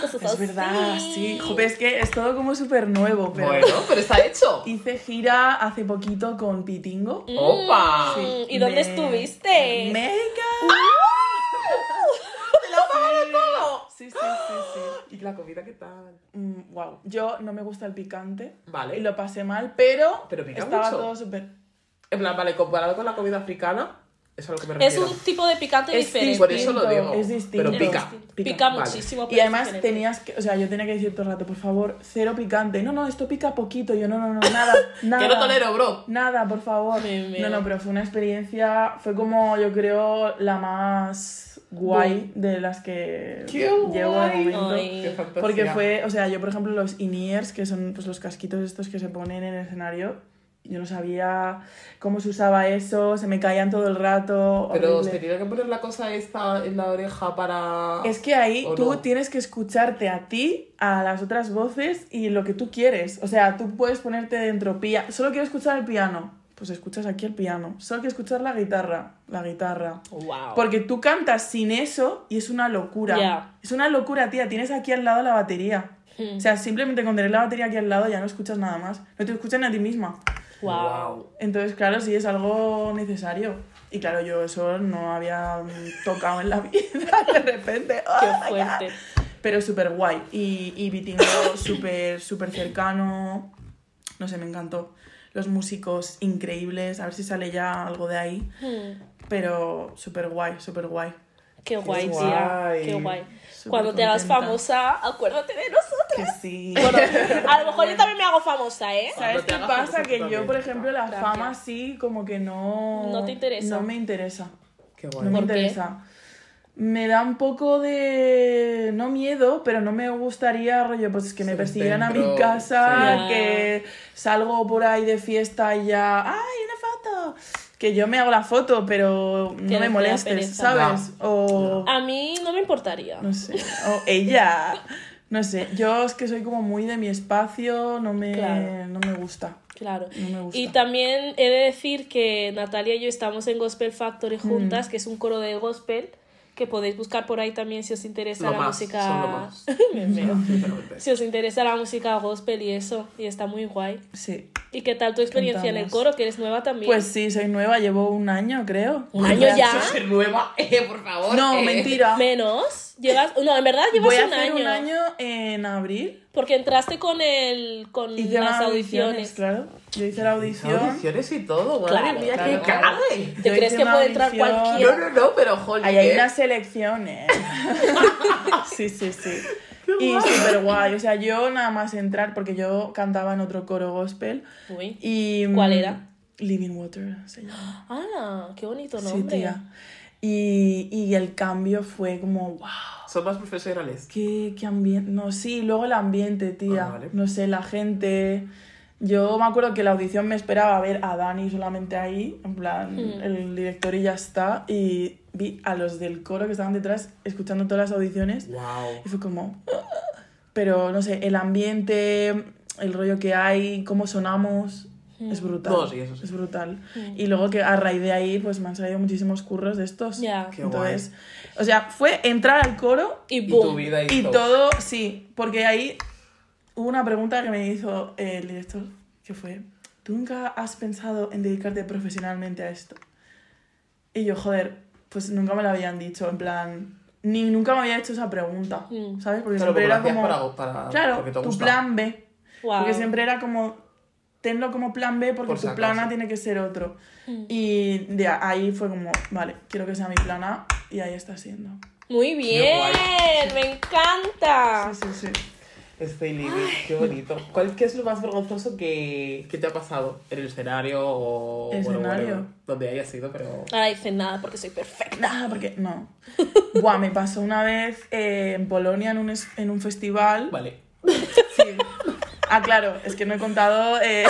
B: Cosas
C: Es
B: así.
C: verdad, sí. Joder, es que es todo como súper nuevo, pero.
A: Bueno, pero está hecho.
C: Hice gira hace poquito con Pitingo.
B: Mm,
A: ¡Opa!
C: Sí,
B: ¿Y dónde
C: me-
B: estuviste?
C: ¡Mega!
A: ¡Te lo pago todo!
C: Sí, sí, sí, sí. Y
A: la comida qué tal?
C: wow. Yo no me gusta el picante.
A: Vale.
C: Y lo pasé mal, pero,
A: Pero pica
C: estaba
A: mucho.
C: todo súper...
A: En plan, vale, comparado con la comida africana, es a lo que me
B: Es
A: refiero.
B: un tipo de picante
C: Es
B: diferente.
A: Por eso lo
C: distinto,
A: digo.
C: es distinto.
A: Pero
B: Es
A: pica.
C: pica.
B: Pica
A: Vale.
B: muchísimo.
C: Y
B: pero es
C: además
B: diferente.
C: tenías que, o sea, yo tenía que decir todo el rato, por favor, cero picante. No, no, esto pica poquito. Yo, no, no, no, nada, nada.
A: Que no tolero, bro.
C: Nada, por favor.
B: Me meo.
C: No, no, pero fue una experiencia, fue como yo creo la más guay de las que
A: ¡Qué
C: llevo de
A: guay!
C: momento.
B: Ay.
C: Porque fue, o sea, yo por ejemplo los in-ears, que son pues, los casquitos estos que se ponen en el escenario, yo no sabía cómo se usaba eso, se me caían todo el rato.
A: Pero
C: horrible.
A: se tiene que poner la cosa esta en la oreja para.
C: Es que ahí
A: ¿O
C: tú
A: no?
C: tienes que escucharte a ti, a las otras voces y lo que tú quieres. O sea, tú puedes ponerte dentro, pia- solo quiero escuchar el piano, pues escuchas aquí el piano. Solo quiero escuchar la guitarra, la guitarra.
B: Wow.
C: Porque tú cantas sin eso y es una locura.
B: Ya.
C: Es una locura, tía. Tienes aquí al lado la batería.
B: Hmm.
C: O sea, simplemente con tener la batería aquí al lado ya no escuchas nada más. No te escuchas ni a ti misma.
B: Wow.
C: Entonces, claro, sí es algo necesario. Y claro, yo eso no había tocado en la vida de repente. ¡Oh,
B: Qué fuerte.
C: Pero súper guay. Y, y Vitingo súper, súper cercano. No sé, me encantó. Los músicos increíbles. A ver si sale ya algo de ahí.
B: Hmm.
C: Pero súper guay, súper guay.
B: Qué guay,
A: guay.
B: tía. Qué guay. Cuando te hagas famosa, acuérdate de nosotros.
C: Que sí.
B: Bueno, a lo mejor yo también me hago famosa, ¿eh?
C: ¿Sabes qué pasa? Que yo, por ejemplo, la
B: Gracias.
C: fama sí, como que no...
B: No te interesa.
C: No me interesa.
A: Qué
C: No
A: guay.
C: me
B: ¿Por qué?
C: Me da un poco de. No miedo, pero no me gustaría, rollo, pues que me
A: Ser
C: persiguieran a mi casa,
B: sí.
C: que salgo por ahí de fiesta y ya. ¡Ay, una foto! Que yo me hago la foto, pero no me molestes,
B: pereza.
C: ¿sabes? O.
B: A mí no me importaría.
C: No sé. O ella. No sé. Yo es que soy como muy de mi espacio, no me,
B: Claro.
C: no me gusta.
B: Claro.
C: No me gusta.
B: Y también he de decir que Natalia y yo estamos en Gospel
C: Mm.
B: Factory juntas, que es un coro de gospel que podéis buscar por ahí también si os interesa
A: Lo
B: la
A: más,
B: música.
A: son lo más.
B: Me. Si os interesa la música gospel y eso, y está muy guay.
C: Sí.
B: ¿Y qué tal tu experiencia en el
C: Cantamos.
B: coro? Que eres nueva también.
C: Pues sí, soy nueva, llevo un año, creo.
B: ¿Un año ya?
A: Ser nueva, eh, por favor.
C: No,
A: eh.
C: mentira.
B: Menos. Llevas. No, en verdad llevas
C: Voy a
B: un,
C: hacer
B: año,
C: un año en abril.
B: Porque entraste con el. con
C: Hice
B: las
C: unas
B: audiciones.
C: claro. Yo hice la audición.
A: Audiciones y todo, madre
B: Claro,
A: mía,
C: claro,
A: qué
C: claro.
B: ¿Te
C: Yo
B: crees que puede entrar cualquiera?
A: No, no, no, pero joder.
C: Ahí hay
A: ¿eh?
C: unas selecciones. sí, sí, sí. Y súper guay. O sea, yo nada más entrar, porque yo cantaba en otro coro gospel.
B: Uy.
C: Y,
B: ¿Cuál
C: mm,
B: era?
C: Living Water se llama.
B: ¡Hala! ¡Qué bonito
C: Sí,
B: nombre!
C: tía. Y, y el cambio fue como, wow.
A: Son más profesionales.
C: Qué, qué ambiente. No, sí, luego el ambiente, tía.
A: Ah, vale.
C: No sé, la gente. Yo me acuerdo que la audición me esperaba ver a Dani solamente ahí, en plan,
B: Mm.
C: el director y ya está. Y vi a los del coro que estaban detrás escuchando todas las audiciones.
A: Wow.
C: Y fue como. Pero no sé, el ambiente, el rollo que hay, cómo sonamos. Es brutal.
A: No, sí, eso sí.
C: Es brutal.
B: Mm.
C: Y luego que a raíz de ahí, pues me han salido muchísimos curros de estos.
B: Ya.
A: Qué
C: Entonces, o sea, fue entrar al coro
B: Y
A: Y
B: boom.
A: tu vida y,
C: y
A: todo.
C: todo, sí, porque ahí hubo una pregunta que me hizo el director, que fue, ¿tú nunca has pensado en dedicarte profesionalmente a esto? Y yo, joder, pues nunca me lo habían dicho, en plan, ni nunca me había hecho esa pregunta,
B: Mm.
C: ¿sabes? Porque
A: Claro,
C: siempre
A: porque
C: era como...
A: para, para,
C: claro,
A: porque te
C: tu
A: gusta.
C: plan B. Porque siempre era como, tenlo como plan B porque
A: Por si
C: tu plan A tiene que ser otro.
B: Mm.
C: Y de ahí fue como, vale, quiero que sea mi plan A y ahí está siendo.
B: Muy bien, me encanta.
C: Sí, sí, sí.
A: Stay living, qué bonito. ¿Cuál, ¿Qué es lo más vergonzoso que, que te ha pasado? ¿En el escenario o bueno,
C: ¿Escenario?
A: whatever, donde haya sido? Pero.
B: Ahora dice nada porque soy perfecta.
C: Nada, porque no. Buah, me pasó una vez eh, en Polonia en un, es- en un festival.
A: Vale.
C: Sí. Ah, claro, es que no he contado eh,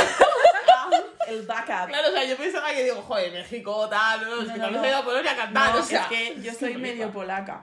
C: el backup.
A: Claro, o sea, yo pensaba que digo, joder, México, tal, no, es
C: No,
A: que
C: no, no.
A: a Polonia a cantar,
C: No,
A: o sea.
C: es que yo soy medio polaca.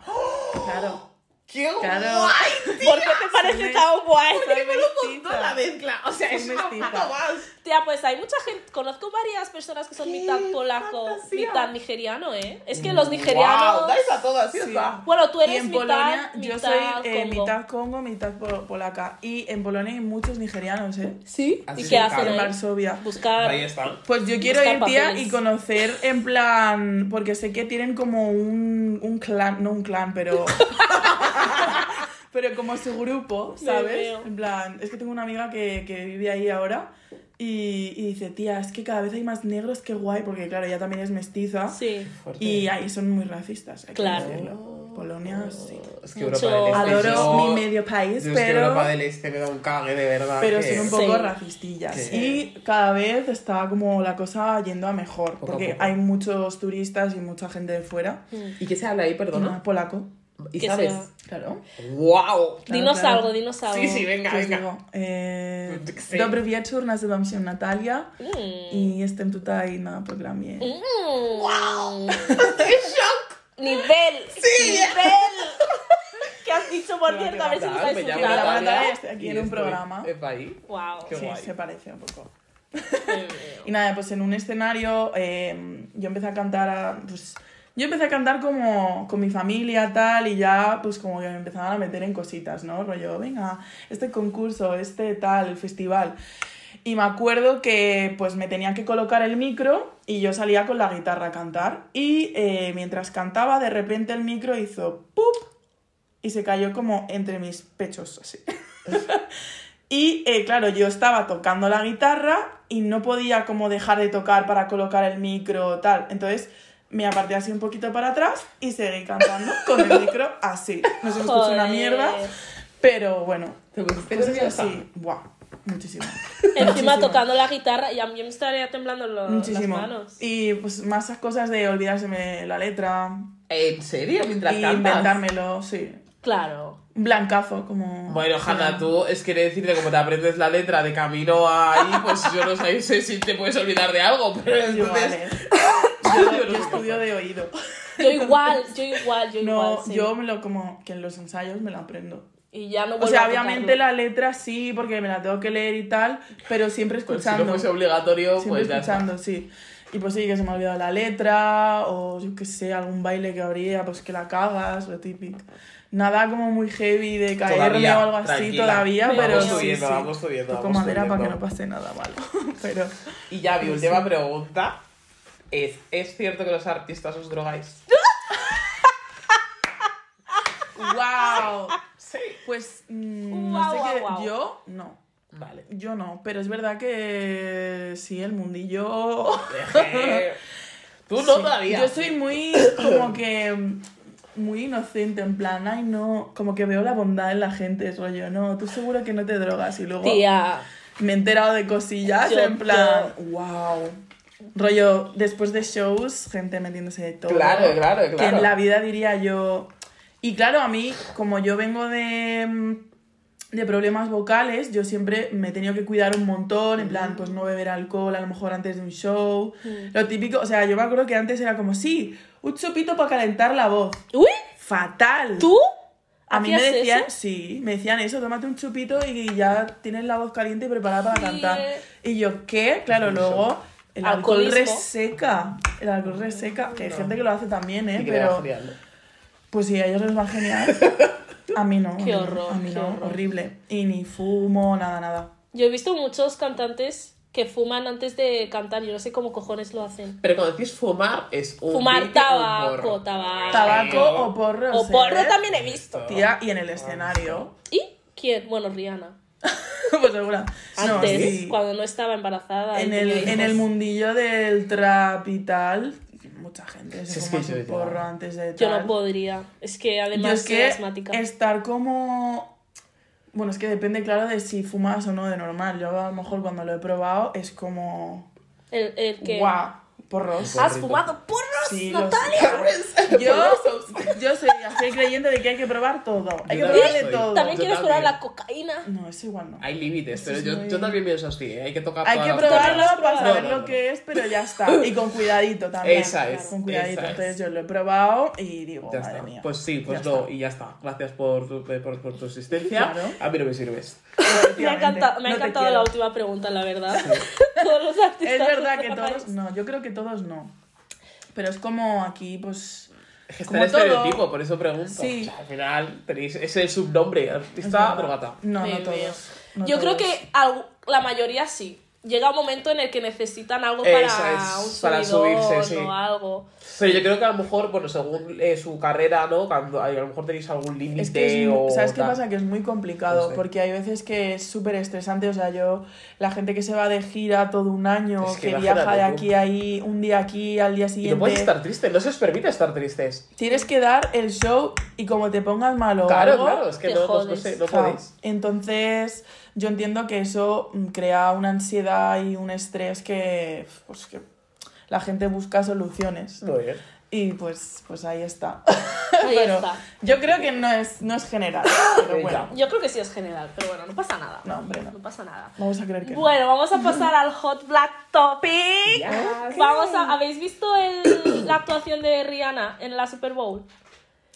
C: Claro.
A: ¡Qué
C: Claro.
A: guay!
B: ¿Por qué te parece tan guay?
C: Soy
A: ¡Qué me lo montó la mezcla! O sea, es una más.
B: Tía, pues hay mucha gente. Conozco varias personas que son
A: ¡Qué
B: mitad polaco,
A: fantasía!
B: mitad nigeriano, ¿eh? Es que los nigerianos.
A: ¡Wow! Dais a todas, ¿sí está?
B: Bueno, tú
C: Y
B: eres
C: en
B: mitad,
C: Polonia yo
B: mitad
C: soy eh,
B: Congo.
C: mitad congo, mitad po- polaca. Y en Polonia hay muchos nigerianos, ¿eh?
B: ¿Sí?
A: Así
B: ¿Y qué hacen
C: En? Varsovia.
B: Buscar.
A: Ahí está.
C: Pues yo quiero ir, tía,
B: papeles.
C: y conocer en plan. Porque sé que tienen como un, un clan, no un clan, pero. pero como su grupo, ¿sabes? En plan, es que tengo una amiga que, que vive ahí ahora y, y dice, tía, es que cada vez hay más negros, qué guay, porque claro, ella también es mestiza
B: Sí.
A: Fuerte.
C: y ahí son muy racistas, hay que
B: Claro.
C: decirlo. Polonia, sí.
A: Es que
B: Mucho-
A: Europa del Este.
C: Adoro
A: yo-
C: mi medio país,
A: yo es que
C: pero...
A: Europa del Este me da un cague, de verdad.
C: pero
A: que-
C: son un poco
B: Sí.
C: racistillas.
A: Sí.
C: Y cada vez está como la cosa yendo a mejor,
A: Poco a
C: porque
A: poco.
C: hay muchos turistas y mucha gente de fuera.
A: ¿Y qué se habla ahí,
C: No,
A: perdona?
C: polaco,
A: ¿Y
B: Que
A: sabes?
B: sea-
C: claro.
A: ¡Wow!
B: dinos
C: claro.
B: algo, dinos algo.
A: Sí, sí, venga,
C: ¿Qué os
A: venga.
C: digo? E,
A: qué sé.
C: Dobry wieczór, nazywam się Natalia
B: Mm.
C: i jestem tutaj na programie.
B: ¡Wow! ¡Nivel! ¡Nivel! ¿Qué has dicho, por
C: Qué
B: cierto? A ver si
C: qué
A: Me
B: insultar.
C: Natalia, estoy aquí en un
A: estoy
C: programa.
A: ahí.
B: ¡Wow!
A: Qué
C: Sí,
A: guay.
C: se parece un poco.
B: Qué
C: Y nada, pues en un escenario eh, yo empecé a cantar, a- pues yo empecé a cantar como con mi familia tal y ya pues como que me empezaban a meter en cositas, ¿no? Rollo, venga, este concurso, este tal, el festival. Y me acuerdo que pues me tenía que colocar el micro y yo salía con la guitarra a cantar y eh, mientras cantaba de repente el micro hizo ¡pup! y se cayó como entre mis pechos así. Y eh, claro, yo estaba tocando la guitarra y no podía como dejar de tocar para colocar el micro tal. Entonces me aparté así un poquito para atrás y seguí cantando con el micro así. No se me escucha una mierda, pero bueno.
A: ¿Te pusiste nerviosa?
C: así, buah, muchísimo.
B: Encima
C: Muchísimo.
B: tocando la guitarra y a mí me estaría temblando lo-
C: Muchísimo.
B: las manos.
C: Y pues más esas cosas de olvidárseme la letra
A: ¿En serio? Mientras
C: y
A: cantas.
C: inventármelo, sí.
B: Claro.
C: Blancazo, como...
A: Bueno, Hanna, tú es quiere decirte como te aprendes la letra de camino ahí, pues yo no sé, si te puedes olvidar de algo, pero entonces...
C: vale.
A: Yo no
C: estudio de oído.
B: Yo igual, yo igual, yo
C: No,
B: igual. sí.
C: yo me lo como que en los ensayos me lo aprendo.
B: Y ya no
C: O sea,
B: a
C: obviamente la letra sí, porque me la tengo que leer y tal, pero siempre
A: Pues si
C: escuchando.
A: no fuese obligatorio,
C: siempre
A: pues ya está.
C: escuchando, sí. Y pues sí, que se me ha olvidado la letra, o yo qué sé, algún baile que habría, pues que la cagas, lo típico. Nada como muy heavy de caerme
A: Todavía,
C: o algo así
A: tranquila.
C: todavía,
B: Vamos
C: pero
A: subiendo,
C: sí, sí.
A: vamos subiendo,
C: Toco
A: vamos
C: madera para que no pase nada malo. pero
A: Y ya mi última pregunta es, ¿es cierto que los artistas os drogáis?
C: ¡Wow!
A: Sí.
C: Pues mm,
B: Guau,
C: no sé
B: guau,
C: qué.
B: guau.
C: Yo no.
A: Vale.
C: Yo no, pero es verdad que sí, el mundillo.
A: Tú no
C: Sí.
A: todavía.
C: Yo soy muy como que muy inocente, en plan, ay no, como que veo la bondad en la gente, rollo, no, tú seguro que no te drogas y luego
B: Tía.
C: me he enterado de cosillas
B: Yo-
C: en plan, wow. Rollo, después de shows, gente metiéndose de todo.
A: Claro, claro,
C: Que
A: claro.
C: en la vida diría yo. Y claro, a mí, como yo vengo de, mm, de problemas vocales, yo siempre me he tenido que cuidar un montón, en plan, pues no beber alcohol a lo mejor antes de un show. Lo típico, o sea, yo me acuerdo que antes era como, sí, un chupito para calentar la voz.
B: Uy,
C: Fatal.
B: ¿tú?
C: A mí me
B: ¿Hacías
C: decían,
B: eso?
C: sí, me decían eso, tómate un chupito y ya tienes la voz caliente y preparada para
B: Sí,
C: cantar.
B: eh.
C: Y yo, ¿qué? Claro, luego el alcohol
B: Alcoholismo.
C: reseca. El alcohol reseca, que hay gente que lo hace también, ¿eh? Pero,
A: genial.
C: pues sí, a ellos les va genial. A mí no.
B: Qué
C: no,
B: horror,
C: A mí
B: qué
C: no,
B: horror.
C: horrible. Y ni fumo, nada, nada.
B: Yo he visto muchos cantantes que fuman antes de cantar. Yo no sé cómo cojones lo hacen.
A: Pero cuando decís fumar, es un
B: Fumar
A: o
B: tabaco, tabaco.
C: Tabaco o porro.
B: O porro también he visto.
C: Tía, y en el escenario.
B: ¿Y quién? Bueno, Rihanna.
C: pues. No,
B: Antes,
C: sí.
B: cuando no estaba embarazada.
C: en el, en el mundillo del trap y tal, mucha gente se fuma
A: que
C: su
A: yo
C: porro antes de
B: Yo
C: tal.
B: no podría. Es que además
C: Yo es
B: soy
C: que
B: asmática.
C: estar como... Bueno, es que depende, claro, de si fumas o no de normal. Yo a lo mejor cuando lo he probado es como...
B: El, el que...
C: ¡Guau! Porros.
B: ¿Has fumado porros,
C: Sí, los-
B: Natalia?
C: Yo, yo soy creyente de que hay que probar todo. Hay que
A: Yo
C: probar
A: también
C: de todo.
B: ¿También
A: Yo
B: quieres
A: también.
B: probar la cocaína?
C: No, es igual no.
A: Hay límites, pero yo,
C: muy-
A: yo también pienso así, ¿eh? hay que tocar
C: Hay que probarlo para saber
A: No, no,
C: lo
A: no.
C: que es, pero ya está. Y con cuidadito también.
A: Esa es,
C: Con cuidadito.
A: esa es.
C: Entonces yo lo he probado y digo,
A: Ya
C: madre
A: está.
C: mía.
A: Pues sí, pues no, y ya está. Gracias por tu, por, por tu existencia.
C: Claro.
A: A mí no me sirves.
B: Me ha encantado, me ha encantado la última pregunta, la verdad. todos los artistas.
C: Es verdad que todos. No, yo creo que todos no. Pero es como aquí, pues.
A: Es que está
C: Como
A: el
C: todo.
A: estereotipo, por eso pregunto.
C: Sí.
A: O sea, al final tenéis ese subnombre, artista drogata.
C: No,
B: Me
C: no todos. no
B: Yo creo
C: todos.
B: que al- la mayoría sí. Llega un momento en el que necesitan algo para
A: es,
B: un
A: para subirse, sí.
B: o algo.
A: Pero yo creo que a lo mejor, bueno, según eh, su carrera, ¿no? Cuando, a lo mejor tenéis algún límite
C: Es que es,
A: o.
C: ¿sabes qué
A: tal.
C: pasa? Que es muy complicado,
A: No sé.
C: porque hay veces que es súper estresante, o sea, yo, la gente que se va de gira todo un año,
A: Es que
C: que, viaja de aquí a ahí, un día aquí, al día
A: Y
C: siguiente,
A: no puedes estar triste, no se os permite estar tristes.
C: tienes que dar el show y como te pongas malo
A: Claro,
C: algo,
A: claro, es que no, no, no sé, no podéis.
C: Entonces, yo entiendo que eso mm, crea una ansiedad y un estrés que, pues, que la gente busca soluciones.
A: Muy bien.
C: Y pues, pues ahí está.
B: Ahí
C: Pero
B: está.
C: yo creo que no es, no es general. Pero bueno,
B: Yo creo que sí es general, pero bueno, no pasa nada.
C: no, hombre, no.
B: No pasa nada.
C: Vamos a creer que no.
B: Bueno, vamos a pasar al Hot Black Topic.
A: Yes.
B: Vamos a, ¿Habéis visto el- la actuación de Rihanna en la Super Bowl?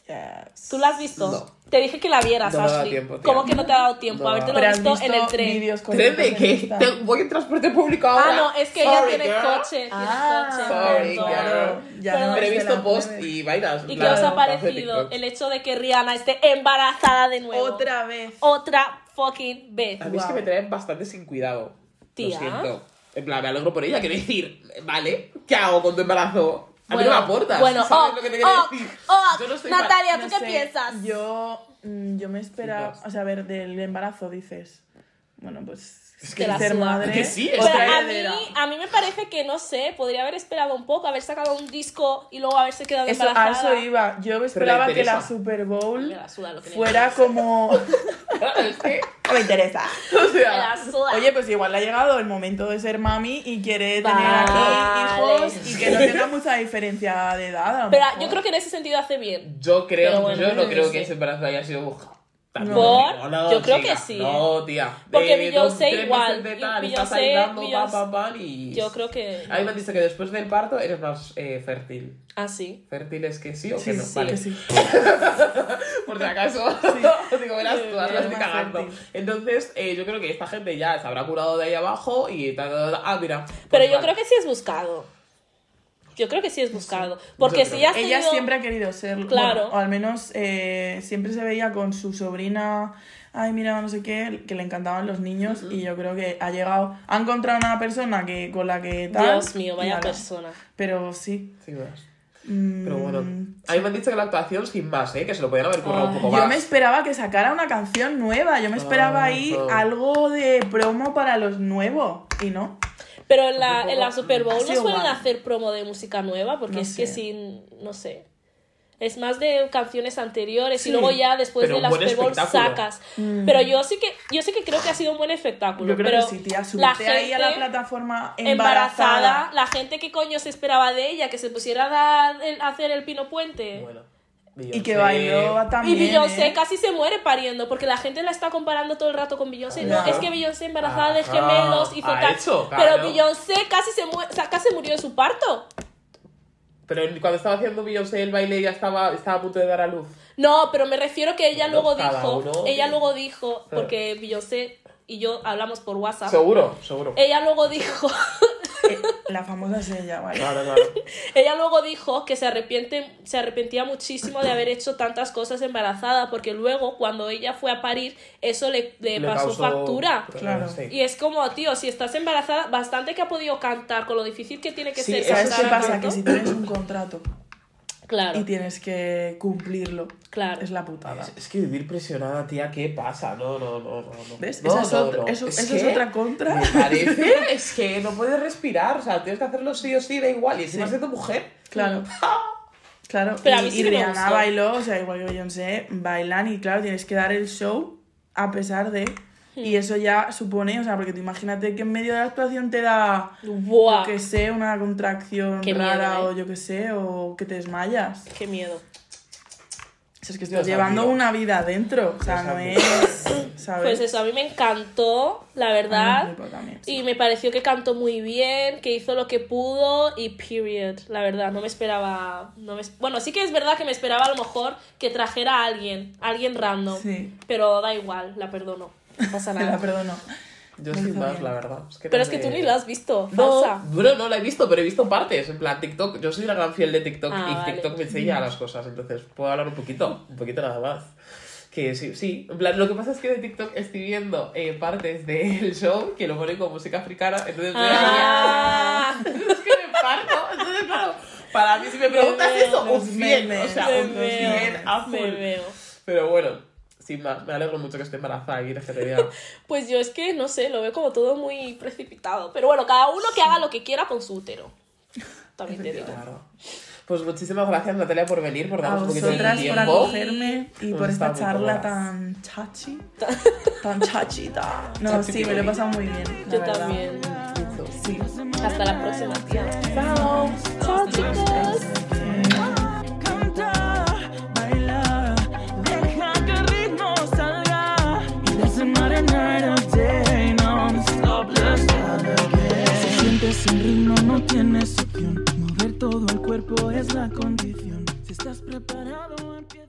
C: Yes.
B: ¿Tú la has visto?
A: No.
B: Te dije que la vieras,
A: No
B: Ashley.
A: tiempo.
B: ¿Cómo que no te ha dado tiempo?
A: No.
B: Haberte lo visto,
C: visto
B: en el tren.
A: ¿Tren de qué? Te- Voy en transporte público ahora.
B: Ah, no, es que ella
A: Sorry,
B: tiene
A: girl.
B: coche. Tiene
C: Ah,
B: coche.
A: sorry,
B: perdón.
A: claro.
C: Ya no
A: Pero he visto post y vainas.
B: ¿Y qué os ha parecido el hecho de que Rihanna esté embarazada de nuevo?
C: Otra vez.
B: Otra fucking vez.
A: A mí es que
C: Wow.
A: me traen bastante sin cuidado.
B: Tía.
A: Lo siento. En plan, me alegro por ella. Quiero decir, vale, ¿qué hago con tu embarazo? A mí
B: Bueno,
A: no me aportas.
B: Bueno,
A: ¿sabes
B: oh,
A: lo que te quiero
B: oh,
A: decir?
B: oh,
A: Yo no estoy
B: Natalia,
C: No
B: ¿tú qué
C: sé,
B: piensas?
C: Yo, mm, yo me esperaba, o sea, a ver, del embarazo dices, bueno, pues
A: Es
B: que la
C: ser
B: suda.
C: madre,
A: Que sí, es
B: a mí, a mí me parece que, no sé, podría haber esperado un poco, haber sacado un disco y luego haberse quedado
C: Eso, a
B: embarazada.
C: eso iba. Yo me esperaba que la Super Bowl
B: Me la suda lo que me
C: fuera como... No me interesa.
A: o
B: Me
A: sea,
B: la suda.
C: Oye, pues igual le ha llegado el momento de ser mami y quiere tener
B: Vale.
C: aquí hijos y que no tenga mucha diferencia de edad. a
B: Pero
C: mejor.
B: yo creo que en ese sentido hace bien.
A: yo creo,
B: bueno,
A: yo no
B: yo
A: creo
B: no
A: que ese embarazo haya sido
C: ¿Por?
B: Yo creo
A: chica,
B: que sí,
A: No, tía.
B: Porque Beyoncé igual, Beyoncé-
A: y...
B: Yo creo que...
A: A mí me han dicho que después del parto eres más eh, fértil.
B: Ah, sí.
A: ¿Fértil es que sí o
C: Sí,
A: que no?
C: sí,
A: vale.
C: que sí.
A: Por si acaso. Digo, verás tú, ahora estoy cagando.
C: fértil.
A: Entonces, eh, yo creo que esta gente ya se habrá curado de ahí abajo y ta, ta, ta, ah, mira. pues
B: Pero yo
A: vale.
B: creo que sí es buscado. Yo creo que sí es buscado. Porque
A: Yo
B: si ya
C: Ella
B: tenido-
C: siempre ha querido ser,
B: Claro.
C: bueno, o al menos eh, siempre se veía con su sobrina, ay mira, no sé qué, que le encantaban los niños y yo creo que ha llegado, ha encontrado una persona que con la que tal.
B: Dios mío, vaya persona.
C: Pero sí.
A: Sí, verás.
C: mm,
A: Pero bueno, a mí me han dicho que la actuación sin más, ¿eh? Que se lo podían haber currado un
B: Ay,
A: poco
C: Yo
A: más.
C: me esperaba que sacara una canción nueva, yo me esperaba ahí
A: Ajá.
C: algo de promo para los nuevos y no.
B: Pero en la, en la Super Bowl no suelen hacer promo de música nueva, porque
C: No
B: es que
C: sé.
B: sin, no sé. Es más de canciones anteriores
C: Sí,
B: y luego ya después de la Super Bowl sacas. Pero yo sí que yo sí que creo que ha sido un buen espectáculo.
C: Yo creo
B: pero
C: que sí, tía,
B: la
C: ahí a la plataforma
B: embarazada,
C: embarazada.
B: la gente que coño se esperaba de ella, que se pusiera a, dar a hacer el pino puente.
A: Bueno.
C: Y que
A: Beyoncé-
C: bailó también.
B: Y Beyoncé
C: ¿eh?
B: casi se muere pariendo, porque la gente la está comparando todo el rato con Beyoncé. No, es que Beyoncé embarazada de gemelos tal.
A: hecho,
B: Pero. Beyoncé casi se, mu- o sea, casi murió de su parto.
A: Pero cuando estaba haciendo Beyoncé el baile ya estaba, estaba a punto de dar a luz.
B: No, pero me refiero que ella luego dijo,
A: uno
B: ella luego dijo, porque Beyoncé y yo hablamos por WhatsApp.
A: Seguro, seguro.
B: Ella luego dijo,
C: Eh, La famosa es ella, vale.
A: Claro, claro.
B: ella luego dijo que se arrepiente, se arrepentía muchísimo de haber hecho tantas cosas embarazada, porque luego cuando ella fue a parir, eso le, le
A: Le
B: pasó
A: causó-
B: factura.
C: Claro.
A: sí.
B: Y es como, tío, si estás embarazada, bastante que ha podido cantar con lo difícil que tiene que
A: Sí,
B: ser
C: ¿Sabes
B: cantar,
C: qué pasa? Que si tienes un contrato
B: Claro,
C: y tienes que cumplirlo,
B: claro.
C: es la putada.
A: Es, es que vivir presionada, tía, ¿qué pasa? No, no, no, no. no.
C: ¿Ves?
A: No,
C: Esa es
A: no,
C: otra-
A: no.
C: eso- eso es otra contra.
A: Me parece, es que no puedes respirar, o sea, tienes que hacerlo sí o sí, da igual. Y encima
C: Sí.
A: siendo mujer.
C: Claro. Claro,
B: Pero a
C: y,
B: mí sí
C: y
B: que
C: Rihanna bailó, o sea, igual que Beyoncé, bailan y claro, tienes que dar el show a pesar de... Y eso ya supone, o sea, porque tú imagínate que en medio de la actuación te da,
B: Buah,
C: yo que sé, una contracción
B: Qué
C: rara
B: miedo, ¿eh?
C: o yo que sé, o que te desmayas.
B: qué miedo.
C: O sea, es que
A: Dios
C: estás llevando
A: mío.
C: una vida adentro, o sea,
A: Dios
C: no es, ¿sabes?
B: Pues eso, a mí me encantó, la
C: A mí me
B: verdad.
C: flipó también, sí.
B: Y me pareció que cantó muy bien, que hizo lo que pudo y period. La verdad, no me esperaba. No me, bueno, sí que es verdad que me esperaba a lo mejor que trajera a alguien, alguien random.
C: Sí.
B: Pero da igual, la perdono. No pasa
C: Te la
B: nada.
C: perdono.
A: Yo
C: Lo
A: sin más,
C: bien.
A: la verdad. Es que
B: Pero
A: no
B: es que
A: me-
B: tú ni la has visto,
A: No,
B: falsa.
A: bueno, no la he visto, pero he visto partes. En plan, TikTok. Yo soy una gran fiel de TikTok
B: Ah,
A: y
B: vale.
A: TikTok me enseña las cosas. Entonces, puedo hablar un poquito, un poquito nada más. Que sí, sí. En plan, lo que pasa es que de TikTok estoy viendo eh, partes del show que lo ponen con música africana. Entonces,
B: Ah.
A: es que me parto. Entonces, claro, para mí, si me preguntas
B: Me veo,
A: eso, un 100.
C: memes,
A: O sea,
B: me
A: un
B: veo,
A: 100 a full.
B: me.
A: Pero bueno, sin más, me alegro mucho que esté embarazada y LGTBA.
B: Pues yo es que, no sé, lo veo como todo muy precipitado. Pero bueno, cada uno que haga lo que quiera con su útero. También te digo.
A: Claro. Pues muchísimas gracias, Natalia, por venir, por darnos un poquito de
C: vosotras por
A: tiempo.
C: acogerme y por esta
A: estado muy
C: charla tan chachi. Tan chachita. No,
A: Chachi
C: sí, me lo he pasado muy bien.
B: Yo
C: verdad.
B: también.
C: Sí.
B: Hasta la próxima, tía.
A: Chao.
B: Chao, chicos.
D: No tienes opción. Mover todo el cuerpo es la condición. Si estás preparado, empieza.